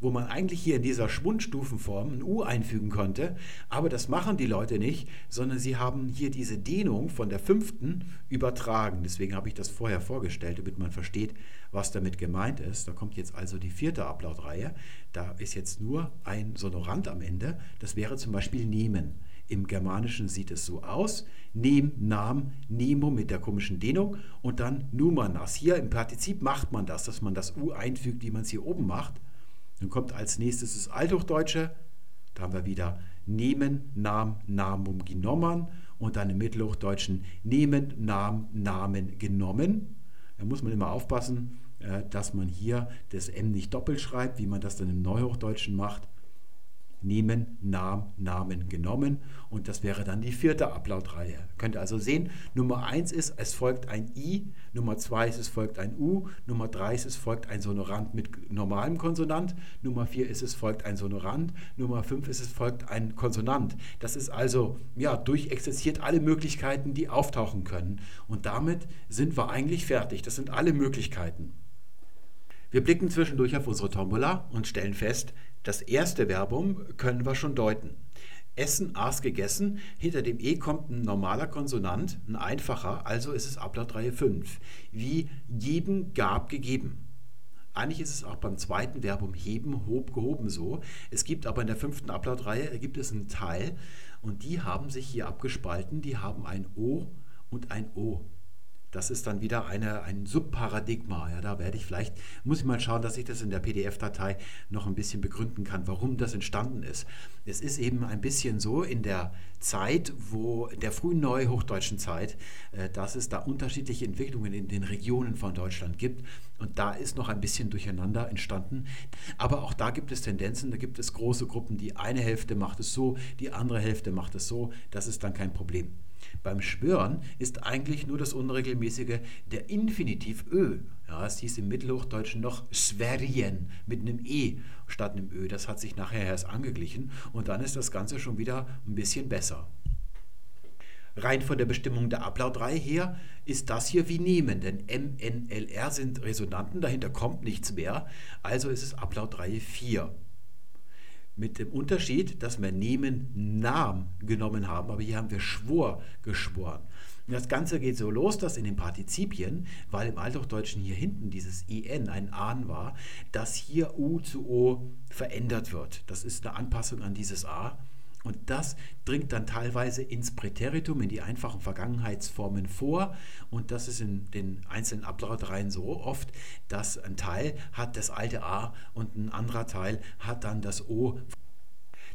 Speaker 1: wo man eigentlich hier in dieser Schwundstufenform ein U einfügen konnte. Aber das machen die Leute nicht, sondern sie haben hier diese Dehnung von der fünften übertragen. Deswegen habe ich das vorher vorgestellt, damit man versteht, was damit gemeint ist. Da kommt jetzt also die vierte Ablautreihe. Da ist jetzt nur ein Sonorant am Ende. Das wäre zum Beispiel nehmen. Im Germanischen sieht es so aus. Nehm, Nam, Nemo mit der komischen Dehnung und dann Numanas. Hier im Partizip macht man das, dass man das U einfügt, wie man es hier oben macht. Dann kommt als nächstes das Althochdeutsche. Da haben wir wieder nehmen, Nam, Namum genommen und dann im Mittelhochdeutschen nehmen, Nam, Namen genommen. Da muss man immer aufpassen, äh, dass man hier das M nicht doppelt schreibt, wie man das dann im Neuhochdeutschen macht nehmen, nahm, Namen genommen und das wäre dann die vierte Ablautreihe. Könnt ihr also sehen, Nummer 1 ist, es folgt ein I, Nummer 2 ist, es folgt ein U, Nummer 3 ist, es folgt ein Sonorant mit normalem Konsonant, Nummer 4 ist, es folgt ein Sonorant, Nummer 5 ist, es folgt ein Konsonant. Das ist also, ja, durchexerziert alle Möglichkeiten, die auftauchen können und damit sind wir eigentlich fertig. Das sind alle Möglichkeiten. Wir blicken zwischendurch auf unsere Tombola und stellen fest, das erste Verbum können wir schon deuten. Essen, aß, gegessen. Hinter dem E kommt ein normaler Konsonant, ein einfacher, also ist es Ablautreihe 5. Wie geben, gab, gegeben. Eigentlich ist es auch beim zweiten Verbum heben, hob, gehoben so. Es gibt aber in der fünften Ablautreihe gibt es einen Teil und die haben sich hier abgespalten. Die haben ein O und ein O. Das ist dann wieder eine, ein Subparadigma. Ja, da werde ich vielleicht, muss ich mal schauen, dass ich das in der PDF-Datei noch ein bisschen begründen kann, warum das entstanden ist. Es ist eben ein bisschen so in der Zeit, wo der frühen neuhochdeutschen Zeit, äh, dass es da unterschiedliche Entwicklungen in den Regionen von Deutschland gibt. Und da ist noch ein bisschen Durcheinander entstanden. Aber auch da gibt es Tendenzen, da gibt es große Gruppen, die eine Hälfte macht es so, die andere Hälfte macht es so. Das ist dann kein Problem. Beim Schwören ist eigentlich nur das Unregelmäßige der Infinitiv Ö. Ja, es hieß im Mittelhochdeutschen noch Sverien mit einem E statt einem Ö. Das hat sich nachher erst angeglichen und dann ist das Ganze schon wieder ein bisschen besser. Rein von der Bestimmung der Ablautreihe her ist das hier wie nehmen, denn M, N, L, R sind Resonanten, dahinter kommt nichts mehr, also ist es Ablautreihe 4 mit dem Unterschied, dass wir nehmen Namen genommen haben, aber hier haben wir Schwur geschworen. Das Ganze geht so los, dass in den Partizipien, weil im Althochdeutschen hier hinten dieses en ein an war, dass hier u zu o verändert wird. Das ist eine Anpassung an dieses a. Und das dringt dann teilweise ins Präteritum, in die einfachen Vergangenheitsformen vor. Und das ist in den einzelnen Ablautreihen so oft, dass ein Teil hat das alte A und ein anderer Teil hat dann das O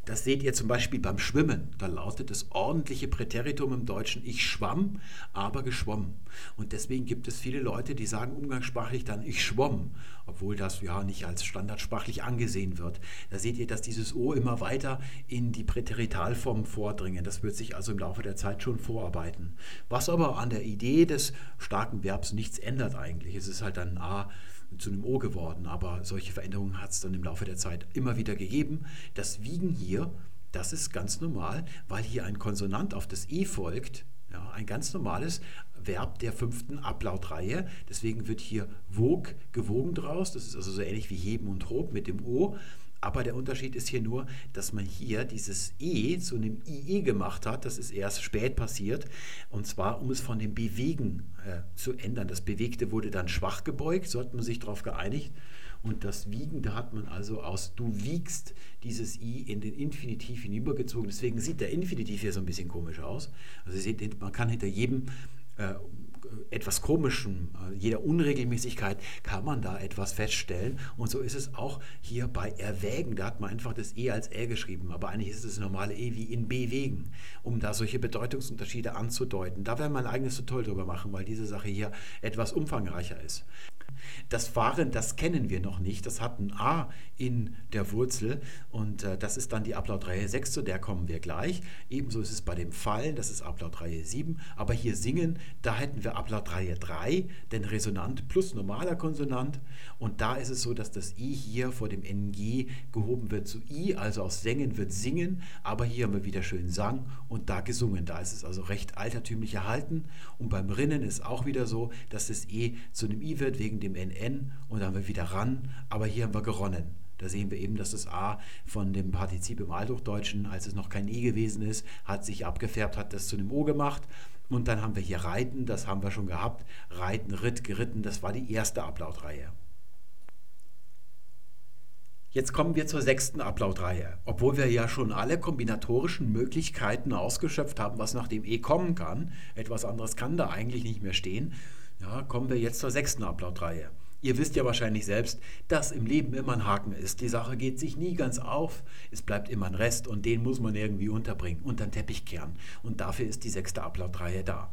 Speaker 1: das seht ihr zum Beispiel beim Schwimmen. Da lautet das ordentliche Präteritum im Deutschen, ich schwamm, aber geschwommen. Und deswegen gibt es viele Leute, die sagen umgangssprachlich dann, ich schwamm, obwohl das ja nicht als standardsprachlich angesehen wird. Da seht ihr, dass dieses O immer weiter in die Präteritalform vordringen. Das wird sich also im Laufe der Zeit schon vorarbeiten. Was aber an der Idee des starken Verbs nichts ändert eigentlich. Es ist halt ein A zu einem O geworden. Aber solche Veränderungen hat es dann im Laufe der Zeit immer wieder gegeben. Das Wiegen hier, das ist ganz normal, weil hier ein Konsonant auf das E folgt. Ja, ein ganz normales Verb der fünften Ablautreihe. Deswegen wird hier wog gewogen draus. Das ist also so ähnlich wie heben und hob mit dem O. Aber der Unterschied ist hier nur, dass man hier dieses E zu einem IE gemacht hat. Das ist erst spät passiert. Und zwar, um es von dem Bewegen äh, zu ändern. Das Bewegte wurde dann schwach gebeugt, so hat man sich darauf geeinigt. Und das Wiegen, da hat man also aus du wiegst dieses I in den Infinitiv hinübergezogen. Deswegen sieht der Infinitiv hier so ein bisschen komisch aus. Also ihr seht, man kann hinter jedem äh, etwas Komischem, äh, jeder Unregelmäßigkeit kann man da etwas feststellen. Und so ist es auch hier bei Erwägen. Da hat man einfach das E als R geschrieben, aber eigentlich ist es das normale E wie in Bewegen, um da solche Bedeutungsunterschiede anzudeuten. Da werden wir ein eigenes Tutorial drüber machen, weil diese Sache hier etwas umfangreicher ist. Das Fahren, das kennen wir noch nicht. Das hat ein A in der Wurzel und äh, das ist dann die Ablautreihe 6, zu der kommen wir gleich. Ebenso ist es bei dem Fallen, das ist Ablautreihe 7. Aber hier singen, da hätten wir Ablautreihe 3, denn Resonant plus normaler Konsonant. Und da ist es so, dass das I hier vor dem NG gehoben wird zu I, also aus Sängen wird Singen. Aber hier haben wir wieder schön Sang und da gesungen. Da ist es also recht altertümlich erhalten. Und beim Rinnen ist auch wieder so, dass das E zu einem I wird wegen dem NN und dann haben wir wieder ran. Aber hier haben wir geronnen. Da sehen wir eben, dass das A von dem Partizip im Althochdeutschen, als es noch kein I gewesen ist, hat sich abgefärbt, hat das zu einem O gemacht. Und dann haben wir hier Reiten, das haben wir schon gehabt. Reiten, Ritt, geritten, das war die erste Ablautreihe. Jetzt kommen wir zur sechsten Ablautreihe. Obwohl wir ja schon alle kombinatorischen Möglichkeiten ausgeschöpft haben, was nach dem E kommen kann, etwas anderes kann da eigentlich nicht mehr stehen, ja, kommen wir jetzt zur sechsten Ablautreihe. Ihr wisst ja wahrscheinlich selbst, dass im Leben immer ein Haken ist. Die Sache geht sich nie ganz auf. Es bleibt immer ein Rest und den muss man irgendwie unterbringen, unter den Teppich kehren. Und dafür ist die sechste Ablautreihe da.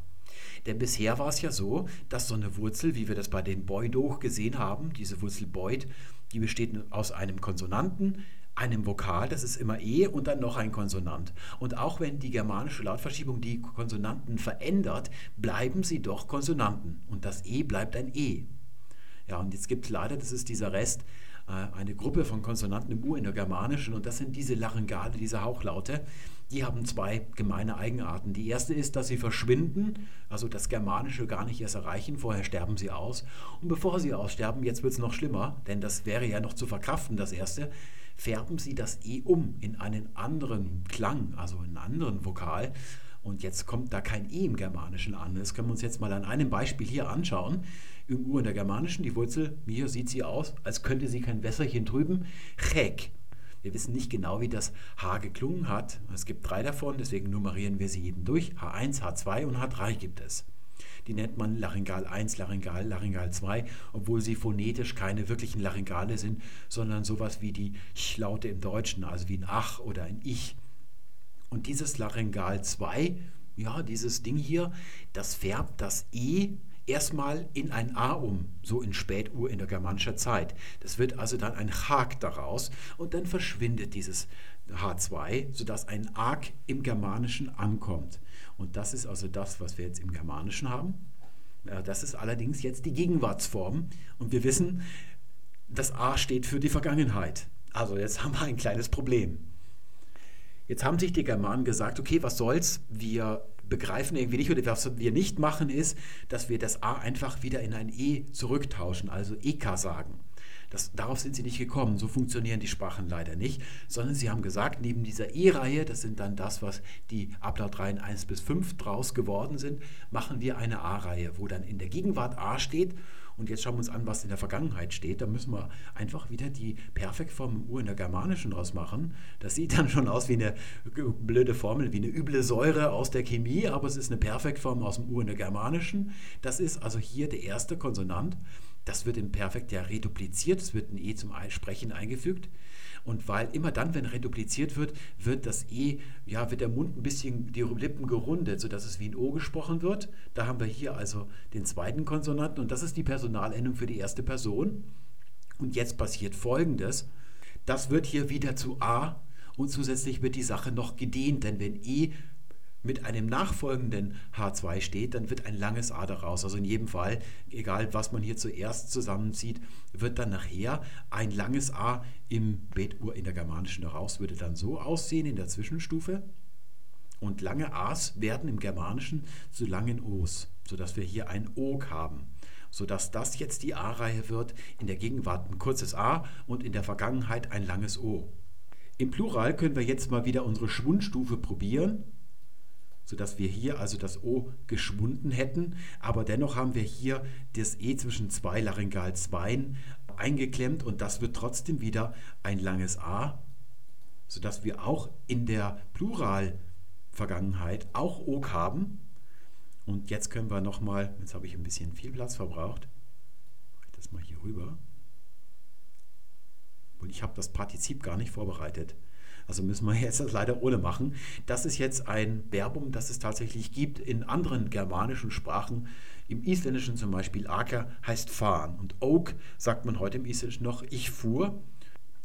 Speaker 1: Denn bisher war es ja so, dass so eine Wurzel, wie wir das bei den Boidoch gesehen haben, diese Wurzel Boid, die besteht aus einem Konsonanten, einem Vokal, das ist immer E und dann noch ein Konsonant. Und auch wenn die germanische Lautverschiebung die Konsonanten verändert, bleiben sie doch Konsonanten und das E bleibt ein E. Ja, und jetzt gibt es leider, das ist dieser Rest, äh, eine Gruppe von Konsonanten im Urindogermanischen und das sind diese Laryngale, diese Hauchlaute. Die haben zwei gemeine Eigenarten. Die erste ist, dass sie verschwinden, also das Germanische gar nicht erst erreichen, vorher sterben sie aus. Und bevor sie aussterben, jetzt wird es noch schlimmer, denn das wäre ja noch zu verkraften, das erste, färben sie das E um in einen anderen Klang, also in einen anderen Vokal. Und jetzt kommt da kein E im Germanischen an. Das können wir uns jetzt mal an einem Beispiel hier anschauen im Ur in der Germanischen. Die Wurzel, hier sieht sie aus, als könnte sie kein Wässerchen trüben. Chek. Wir wissen nicht genau, wie das H geklungen hat. Es gibt drei davon, deswegen nummerieren wir sie eben durch. H1, H2 und H3 gibt es. Die nennt man Laryngal 1, Laryngal, Laryngal 2, obwohl sie phonetisch keine wirklichen Laryngale sind, sondern sowas wie die Ch-Laute im Deutschen, also wie ein Ach oder ein Ich. Und dieses Laryngal 2, ja, dieses Ding hier, das färbt das E erstmal in ein A um, so in Spätur in der germanischen Zeit. Das wird also dann ein Hak daraus und dann verschwindet dieses H2, sodass ein Arg im Germanischen ankommt. Und das ist also das, was wir jetzt im Germanischen haben. Das ist allerdings jetzt die Gegenwartsform und wir wissen, das A steht für die Vergangenheit. Also jetzt haben wir ein kleines Problem. Jetzt haben sich die Germanen gesagt, okay, was soll's, wir begreifen irgendwie nicht oder was wir nicht machen ist, dass wir das A einfach wieder in ein E zurücktauschen, also EK sagen. Das, darauf sind sie nicht gekommen. So funktionieren die Sprachen leider nicht, sondern sie haben gesagt, neben dieser E-Reihe, das sind dann das, was die Ablautreihen 1 bis 5 draus geworden sind, machen wir eine A-Reihe, wo dann in der Gegenwart A steht und jetzt schauen wir uns an, was in der Vergangenheit steht. Da müssen wir einfach wieder die Perfektform U in der Germanischen draus machen. Das sieht dann schon aus wie eine blöde Formel, wie eine üble Säure aus der Chemie, aber es ist eine Perfektform aus dem U in der Germanischen. Das ist also hier der erste Konsonant. Das wird im Perfekt ja redupliziert, es wird ein E zum Sprechen eingefügt. Und weil immer dann, wenn redupliziert wird, wird das E, ja, wird der Mund ein bisschen, die Lippen gerundet, sodass es wie ein O gesprochen wird. Da haben wir hier also den zweiten Konsonanten und das ist die Personalendung für die erste Person. Und jetzt passiert Folgendes. Das wird hier wieder zu A und zusätzlich wird die Sache noch gedehnt, denn wenn E mit einem nachfolgenden H2 steht, dann wird ein langes A daraus. Also in jedem Fall, egal was man hier zuerst zusammenzieht, wird dann nachher ein langes A im Betur in der germanischen daraus, würde dann so aussehen in der Zwischenstufe. Und lange A's werden im Germanischen zu langen O's, sodass wir hier ein Og haben sodass das jetzt die A-Reihe wird, in der Gegenwart ein kurzes A und in der Vergangenheit ein langes O. Im Plural können wir jetzt mal wieder unsere Schwundstufe probieren sodass wir hier also das O geschwunden hätten, aber dennoch haben wir hier das E zwischen zwei Laryngalzweien eingeklemmt und das wird trotzdem wieder ein langes A, sodass wir auch in der Pluralvergangenheit auch O haben. Und jetzt können wir nochmal, jetzt habe ich ein bisschen viel Platz verbraucht, mache ich das mal hier rüber. Und ich habe das Partizip gar nicht vorbereitet. Also müssen wir jetzt das leider ohne machen. Das ist jetzt ein Verbum, das es tatsächlich gibt in anderen germanischen Sprachen. Im Isländischen zum Beispiel Aker heißt fahren und Oak sagt man heute im Isländischen noch ich fuhr.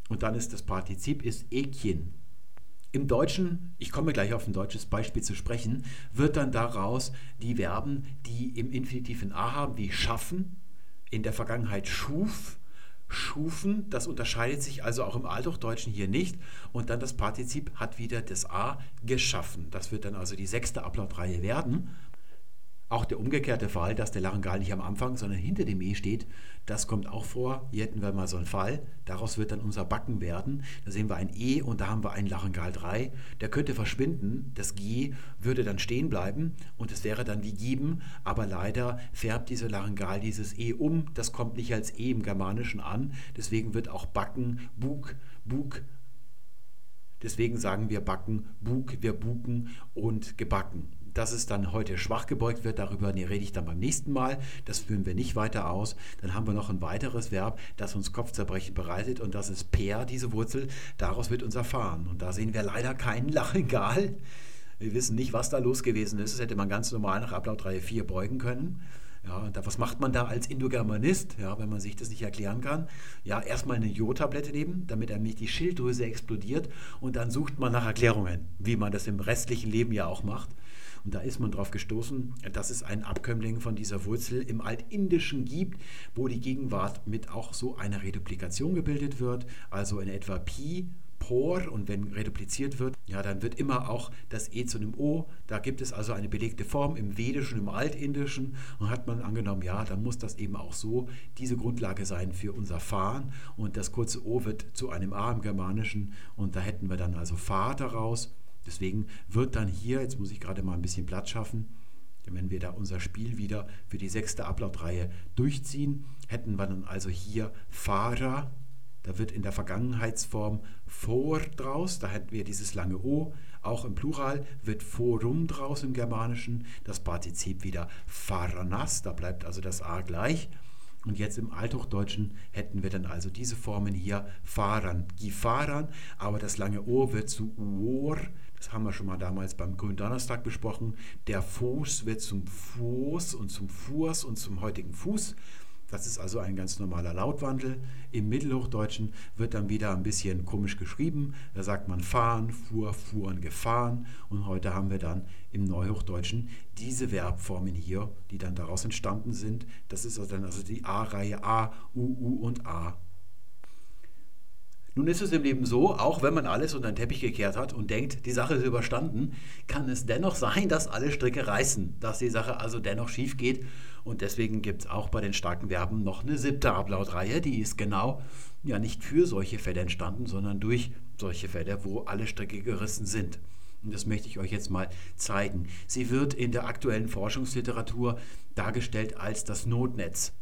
Speaker 1: Und dann ist das Partizip ist Ekjen. Im Deutschen, ich komme gleich auf ein deutsches Beispiel zu sprechen, wird dann daraus die Verben, die im Infinitiv in A haben, wie schaffen, in der Vergangenheit schuf, schufen. Das unterscheidet sich also auch im Althochdeutschen hier nicht. Und dann das Partizip hat wieder das A geschaffen. Das wird dann also die sechste Ablautreihe werden. Auch der umgekehrte Fall, dass der Laryngal nicht am Anfang, sondern hinter dem E steht, das kommt auch vor. Hier hätten wir mal so einen Fall. Daraus wird dann unser Backen werden. Da sehen wir ein E und da haben wir einen Laryngal 3. Der könnte verschwinden. Das G würde dann stehen bleiben und es wäre dann wie Gieben. Aber leider färbt dieser Laryngal dieses E um. Das kommt nicht als E im Germanischen an. Deswegen wird auch Backen, Bug, Bug. Deswegen sagen wir Backen, Bug, wir buken und gebacken dass es dann heute schwach gebeugt wird, darüber rede ich dann beim nächsten Mal. Das führen wir nicht weiter aus. Dann haben wir noch ein weiteres Verb, das uns Kopfzerbrechen bereitet und das ist per, diese Wurzel. Daraus wird unser Fahren. Und da sehen wir leider keinen Laryngal. Wir wissen nicht, was da los gewesen ist. Das hätte man ganz normal nach 3, 4 beugen können. Ja, da, was macht man da als Indogermanist, ja, wenn man sich das nicht erklären kann? Ja, erstmal eine Jodtablette nehmen, damit einem nicht die Schilddrüse explodiert und dann sucht man nach Erklärungen, wie man das im restlichen Leben ja auch macht. Und da ist man drauf gestoßen, dass es einen Abkömmling von dieser Wurzel im Altindischen gibt, wo die Gegenwart mit auch so einer Reduplikation gebildet wird, also in etwa Pi Por. Und wenn redupliziert wird, ja, dann wird immer auch das E zu einem O. Da gibt es also eine belegte Form im Vedischen, im Altindischen. Und hat man angenommen, ja, dann muss das eben auch so diese Grundlage sein für unser Fahren und das kurze O wird zu einem A im Germanischen. Und da hätten wir dann also Fahr daraus Deswegen wird dann hier, jetzt muss ich gerade mal ein bisschen Platz schaffen, wenn wir da unser Spiel wieder für die sechste Ablautreihe durchziehen, hätten wir dann also hier Fahrer, da wird in der Vergangenheitsform vor draus, da hätten wir dieses lange O, auch im Plural wird forum draus im Germanischen, das Partizip wieder Faranas, da bleibt also das A gleich. Und jetzt im Althochdeutschen hätten wir dann also diese Formen hier fahren, gifaran, aber das lange O wird zu uor, das haben wir schon mal damals beim Gründonnerstag besprochen. Der Fuß wird zum Fuß und zum Fuß und zum heutigen Fuß. Das ist also ein ganz normaler Lautwandel. Im Mittelhochdeutschen wird dann wieder ein bisschen komisch geschrieben. Da sagt man fahren, fuhr, fuhren, gefahren. Und heute haben wir dann im Neuhochdeutschen diese Verbformen hier, die dann daraus entstanden sind. Das ist also dann also die A-Reihe A, U, U und A Nun ist es im Leben so, auch wenn man alles unter den Teppich gekehrt hat und denkt, die Sache ist überstanden, kann es dennoch sein, dass alle Stricke reißen, dass die Sache also dennoch schief geht. Und deswegen gibt es auch bei den starken Verben noch eine siebte Ablautreihe, die ist genau ja nicht für solche Fälle entstanden, sondern durch solche Fälle, wo alle Stricke gerissen sind. Und das möchte ich euch jetzt mal zeigen. Sie wird in der aktuellen Forschungsliteratur dargestellt als das Notnetz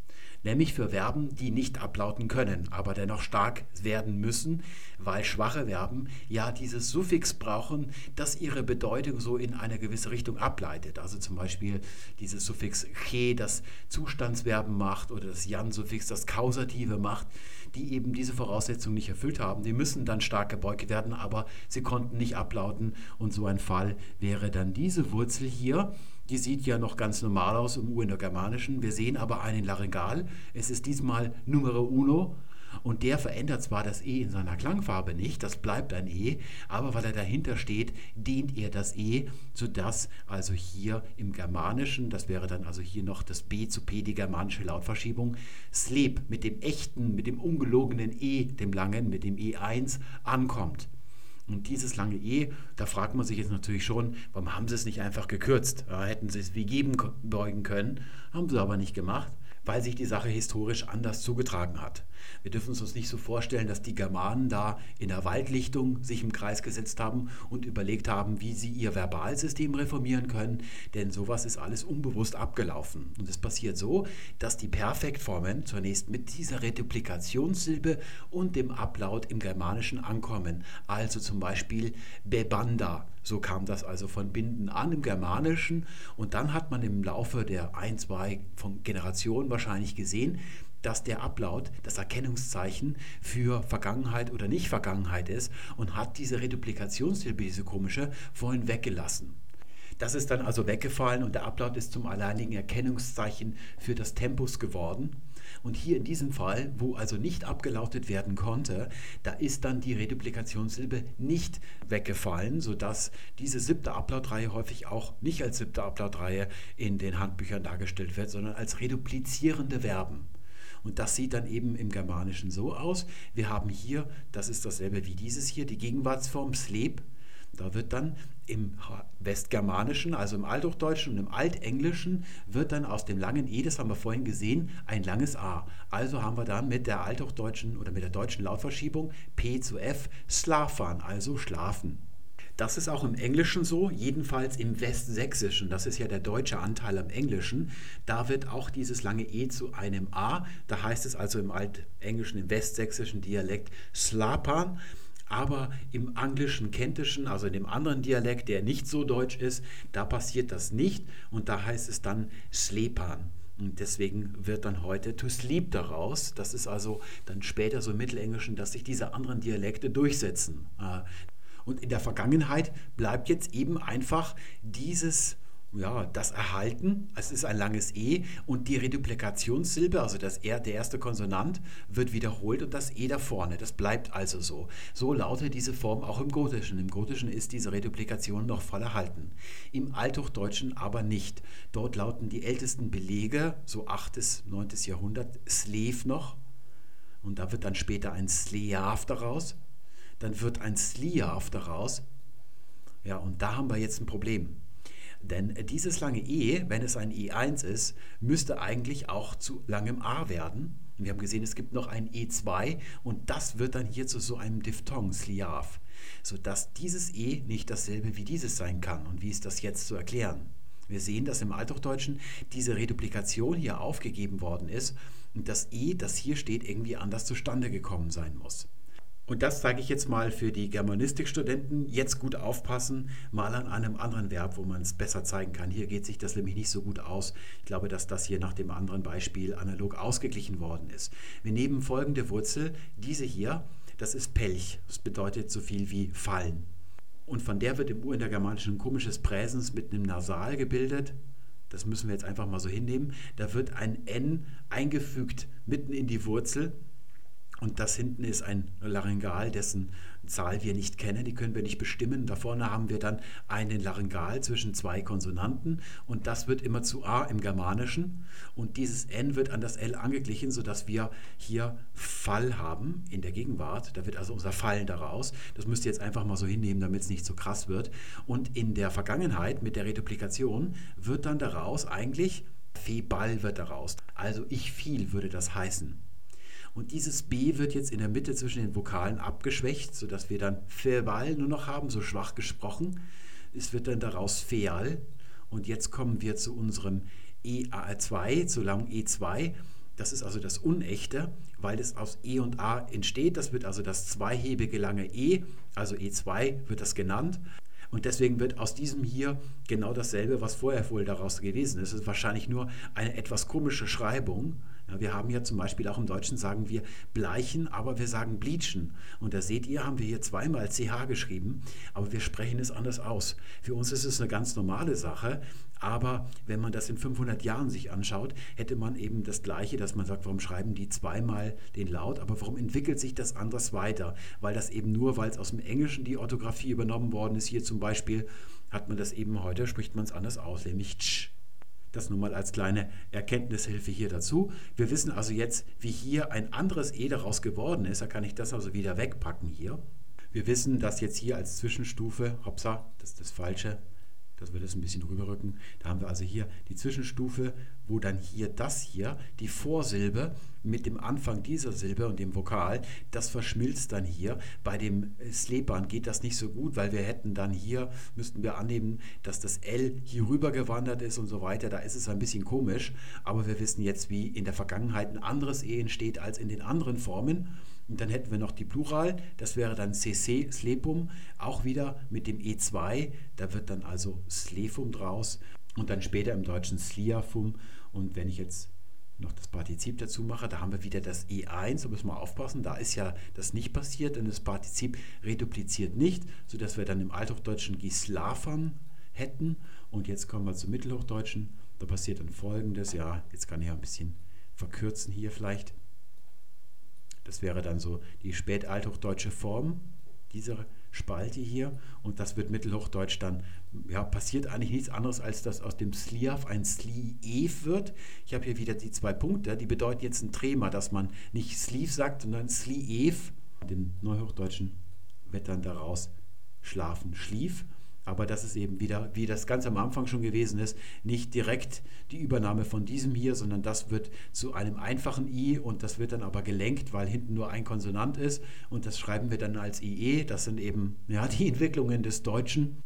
Speaker 1: nämlich für Verben, die nicht ablauten können, aber dennoch stark werden müssen, weil schwache Verben ja dieses Suffix brauchen, das ihre Bedeutung so in eine gewisse Richtung ableitet. Also zum Beispiel dieses Suffix che, das Zustandsverben macht, oder das Jan-Suffix, das Kausative macht, die eben diese Voraussetzung nicht erfüllt haben. Die müssen dann stark gebeugt werden, aber sie konnten nicht ablauten. Und so ein Fall wäre dann diese Wurzel hier die sieht ja noch ganz normal aus im Urindogermanischen. Wir sehen aber einen Laryngal. Es ist diesmal Numero Uno. Und der verändert zwar das E in seiner Klangfarbe nicht, das bleibt ein E, aber weil er dahinter steht, dehnt er das E, sodass also hier im Germanischen, das wäre dann also hier noch das B zu P, die germanische Lautverschiebung, Sleb mit dem echten, mit dem ungelogenen E, dem langen, mit dem E1 ankommt. Und dieses lange E, da fragt man sich jetzt natürlich schon, warum haben sie es nicht einfach gekürzt? Ja, hätten sie es wie geben beugen können, haben sie aber nicht gemacht weil sich die Sache historisch anders zugetragen hat. Wir dürfen uns nicht so vorstellen, dass die Germanen da in der Waldlichtung sich im Kreis gesetzt haben und überlegt haben, wie sie ihr Verbalsystem reformieren können, denn sowas ist alles unbewusst abgelaufen. Und es passiert so, dass die Perfektformen zunächst mit dieser Retuplikationssilbe und dem Ablaut im Germanischen ankommen. Also zum Beispiel Bebanda so kam das also von Binden an im Germanischen und dann hat man im Laufe der ein, zwei von Generationen wahrscheinlich gesehen, dass der Ablaut das Erkennungszeichen für Vergangenheit oder Nicht-Vergangenheit ist und hat diese Reduplikationshilfe, diese komische, vorhin weggelassen. Das ist dann also weggefallen und der Ablaut ist zum alleinigen Erkennungszeichen für das Tempus geworden. Und hier in diesem Fall, wo also nicht abgelautet werden konnte, da ist dann die Reduplikationssilbe nicht weggefallen, sodass diese siebte Ablautreihe häufig auch nicht als siebte Ablautreihe in den Handbüchern dargestellt wird, sondern als reduplizierende Verben. Und das sieht dann eben im Germanischen so aus. Wir haben hier, das ist dasselbe wie dieses hier, die Gegenwartsform sleb. Da wird dann im Westgermanischen, also im Althochdeutschen und im Altenglischen, wird dann aus dem langen E, das haben wir vorhin gesehen, ein langes A. Also haben wir dann mit der althochdeutschen oder mit der deutschen Lautverschiebung P zu F Slafan, also schlafen. Das ist auch im Englischen so, jedenfalls im Westsächsischen, das ist ja der deutsche Anteil am Englischen, da wird auch dieses lange E zu einem A, da heißt es also im Altenglischen, im westsächsischen Dialekt Slapan aber im anglischen Kentischen, also in dem anderen Dialekt, der nicht so deutsch ist, da passiert das nicht und da heißt es dann Slepan. Und deswegen wird dann heute to sleep daraus. Das ist also dann später so im Mittelenglischen, dass sich diese anderen Dialekte durchsetzen. Und in der Vergangenheit bleibt jetzt eben einfach dieses ja, das Erhalten, es ist ein langes E und die Reduplikationssilbe, also das R, der erste Konsonant, wird wiederholt und das E da vorne, das bleibt also so. So lautet diese Form auch im Gotischen. Im Gotischen ist diese Reduplikation noch voll erhalten. Im Althochdeutschen aber nicht. Dort lauten die ältesten Belege, so 8. bis 9. Jahrhundert, Slev noch und da wird dann später ein Sleav daraus, dann wird ein Sliav daraus. Ja, und da haben wir jetzt ein Problem. Denn dieses lange E, wenn es ein E1 ist, müsste eigentlich auch zu langem A werden. Wir haben gesehen, es gibt noch ein E2 und das wird dann hier zu so einem Diphthong, Sliav, sodass dieses E nicht dasselbe wie dieses sein kann. Und wie ist das jetzt zu erklären? Wir sehen, dass im Althochdeutschen diese Reduplikation hier aufgegeben worden ist und das E, das hier steht, irgendwie anders zustande gekommen sein muss. Und das sage ich jetzt mal für die Germanistikstudenten. Jetzt gut aufpassen, mal an einem anderen Verb, wo man es besser zeigen kann. Hier geht sich das nämlich nicht so gut aus. Ich glaube, dass das hier nach dem anderen Beispiel analog ausgeglichen worden ist. Wir nehmen folgende Wurzel, diese hier, das ist Pelch. Das bedeutet so viel wie fallen. Und von der wird im Urintergermanischen ein komisches Präsens mit einem Nasal gebildet. Das müssen wir jetzt einfach mal so hinnehmen. Da wird ein N eingefügt mitten in die Wurzel Und das hinten ist ein Laryngal, dessen Zahl wir nicht kennen, die können wir nicht bestimmen. Da vorne haben wir dann einen Laryngal zwischen zwei Konsonanten und das wird immer zu A im Germanischen und dieses N wird an das L angeglichen, sodass wir hier Fall haben in der Gegenwart. Da wird also unser Fallen daraus. Das müsst ihr jetzt einfach mal so hinnehmen, damit es nicht so krass wird. Und in der Vergangenheit mit der Reduplikation wird dann daraus eigentlich Feball wird daraus. Also ich fiel würde das heißen. Und dieses B wird jetzt in der Mitte zwischen den Vokalen abgeschwächt, sodass wir dann Feval nur noch haben, so schwach gesprochen. Es wird dann daraus Feal. Und jetzt kommen wir zu unserem EA2, zu lang E2. Das ist also das Unechte, weil es aus E und A entsteht. Das wird also das zweihebige lange E, also E2 wird das genannt. Und deswegen wird aus diesem hier genau dasselbe, was vorher wohl daraus gewesen ist. Es ist wahrscheinlich nur eine etwas komische Schreibung. Ja, wir haben ja zum Beispiel auch im Deutschen sagen wir bleichen, aber wir sagen bleachen. Und da seht ihr, haben wir hier zweimal CH geschrieben, aber wir sprechen es anders aus. Für uns ist es eine ganz normale Sache, aber wenn man das in 500 Jahren sich anschaut, hätte man eben das Gleiche, dass man sagt, warum schreiben die zweimal den Laut, aber warum entwickelt sich das anders weiter? Weil das eben nur, weil es aus dem Englischen die Orthographie übernommen worden ist, hier zum Beispiel, hat man das eben heute, spricht man es anders aus, nämlich tsch. Das nur mal als kleine Erkenntnishilfe hier dazu. Wir wissen also jetzt, wie hier ein anderes E daraus geworden ist. Da kann ich das also wieder wegpacken hier. Wir wissen, dass jetzt hier als Zwischenstufe, hoppsa, das ist das Falsche, das wird jetzt ein bisschen rüberrücken. Da haben wir also hier die Zwischenstufe, wo dann hier das hier, die Vorsilbe mit dem Anfang dieser Silbe und dem Vokal, das verschmilzt dann hier. Bei dem Slepern geht das nicht so gut, weil wir hätten dann hier, müssten wir annehmen, dass das L hier rüber gewandert ist und so weiter. Da ist es ein bisschen komisch, aber wir wissen jetzt, wie in der Vergangenheit ein anderes E entsteht als in den anderen Formen. Und dann hätten wir noch die Plural, das wäre dann CC, Slepum, auch wieder mit dem E2, da wird dann also Slefum draus und dann später im Deutschen Sliafum. Und wenn ich jetzt noch das Partizip dazu mache, da haben wir wieder das E1, da müssen wir aufpassen, da ist ja das nicht passiert, denn das Partizip redupliziert nicht, sodass wir dann im Althochdeutschen Gislafam hätten. Und jetzt kommen wir zum Mittelhochdeutschen, da passiert dann folgendes, ja, jetzt kann ich ein bisschen verkürzen hier vielleicht. Das wäre dann so die spätalthochdeutsche Form dieser Spalte hier. Und das wird Mittelhochdeutsch dann, ja, passiert eigentlich nichts anderes, als dass aus dem Sliav ein Sliev wird. Ich habe hier wieder die zwei Punkte, die bedeuten jetzt ein Trema, dass man nicht Sleeve sagt, sondern Sliev. Dem Neuhochdeutschen wird dann daraus schlafen, schlief. Aber das ist eben wieder, wie das ganz am Anfang schon gewesen ist, nicht direkt die Übernahme von diesem hier, sondern das wird zu einem einfachen I und das wird dann aber gelenkt, weil hinten nur ein Konsonant ist und das schreiben wir dann als IE. Das sind eben ja, die Entwicklungen des Deutschen.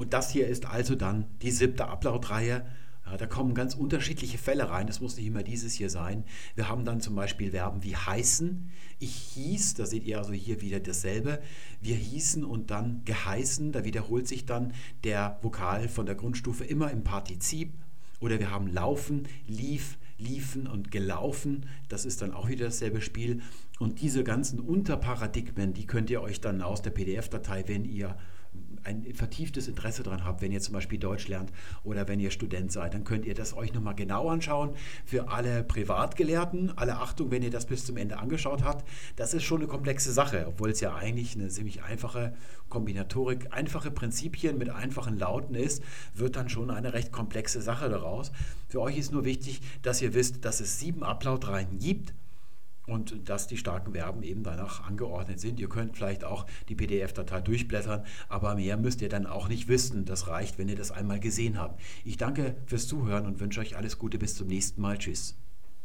Speaker 1: Und das hier ist also dann die siebte Ablautreihe ja, da kommen ganz unterschiedliche Fälle rein. Das muss nicht immer dieses hier sein. Wir haben dann zum Beispiel Verben wie heißen. Ich hieß, da seht ihr also hier wieder dasselbe. Wir hießen und dann geheißen. Da wiederholt sich dann der Vokal von der Grundstufe immer im Partizip. Oder wir haben laufen, lief, liefen und gelaufen. Das ist dann auch wieder dasselbe Spiel. Und diese ganzen Unterparadigmen, die könnt ihr euch dann aus der PDF-Datei, wenn ihr ein vertieftes Interesse daran habt, wenn ihr zum Beispiel Deutsch lernt oder wenn ihr Student seid, dann könnt ihr das euch nochmal genau anschauen. Für alle Privatgelehrten, alle Achtung, wenn ihr das bis zum Ende angeschaut habt, das ist schon eine komplexe Sache, obwohl es ja eigentlich eine ziemlich einfache Kombinatorik, einfache Prinzipien mit einfachen Lauten ist, wird dann schon eine recht komplexe Sache daraus. Für euch ist nur wichtig, dass ihr wisst, dass es sieben Upload-Reihen gibt und dass die starken Verben eben danach angeordnet sind. Ihr könnt vielleicht auch die PDF-Datei durchblättern, aber mehr müsst ihr dann auch nicht wissen. Das reicht, wenn ihr das einmal gesehen habt. Ich danke fürs Zuhören und wünsche euch alles Gute bis zum nächsten Mal. Tschüss.